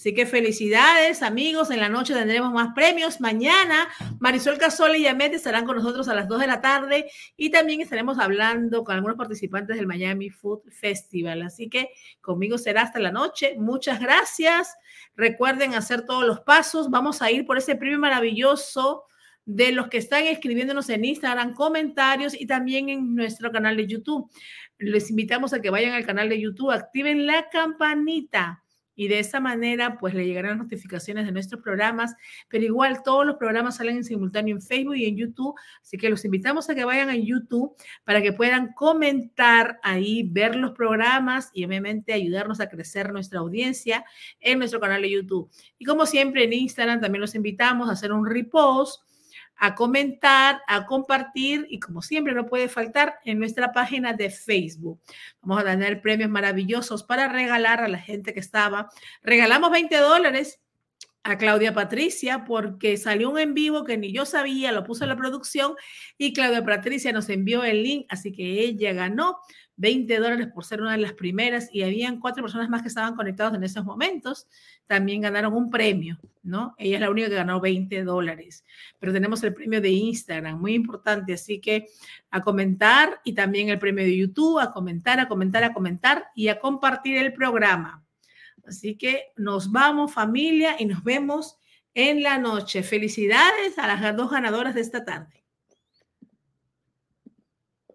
Así que felicidades, amigos. En la noche tendremos más premios. Mañana Marisol Casola y Yamet estarán con nosotros a las 2 de la tarde y también estaremos hablando con algunos participantes del Miami Food Festival. Así que conmigo será hasta la noche. Muchas gracias. Recuerden hacer todos los pasos. Vamos a ir por ese premio maravilloso de los que están escribiéndonos en Instagram, comentarios y también en nuestro canal de YouTube. Les invitamos a que vayan al canal de YouTube, activen la campanita y de esa manera pues le llegarán notificaciones de nuestros programas, pero igual todos los programas salen en simultáneo en Facebook y en YouTube, así que los invitamos a que vayan a YouTube para que puedan comentar ahí, ver los programas y obviamente ayudarnos a crecer nuestra audiencia en nuestro canal de YouTube. Y como siempre en Instagram también los invitamos a hacer un repost a comentar, a compartir y como siempre no puede faltar en nuestra página de Facebook. Vamos a tener premios maravillosos para regalar a la gente que estaba. Regalamos 20 dólares a Claudia Patricia porque salió un en vivo que ni yo sabía, lo puso en la producción y Claudia Patricia nos envió el link, así que ella ganó 20 dólares por ser una de las primeras y habían cuatro personas más que estaban conectados en esos momentos. También ganaron un premio, ¿no? Ella es la única que ganó 20 dólares, pero tenemos el premio de Instagram, muy importante, así que a comentar y también el premio de YouTube, a comentar, a comentar, a comentar y a compartir el programa. Así que nos vamos familia y nos vemos en la noche. Felicidades a las dos ganadoras de esta tarde.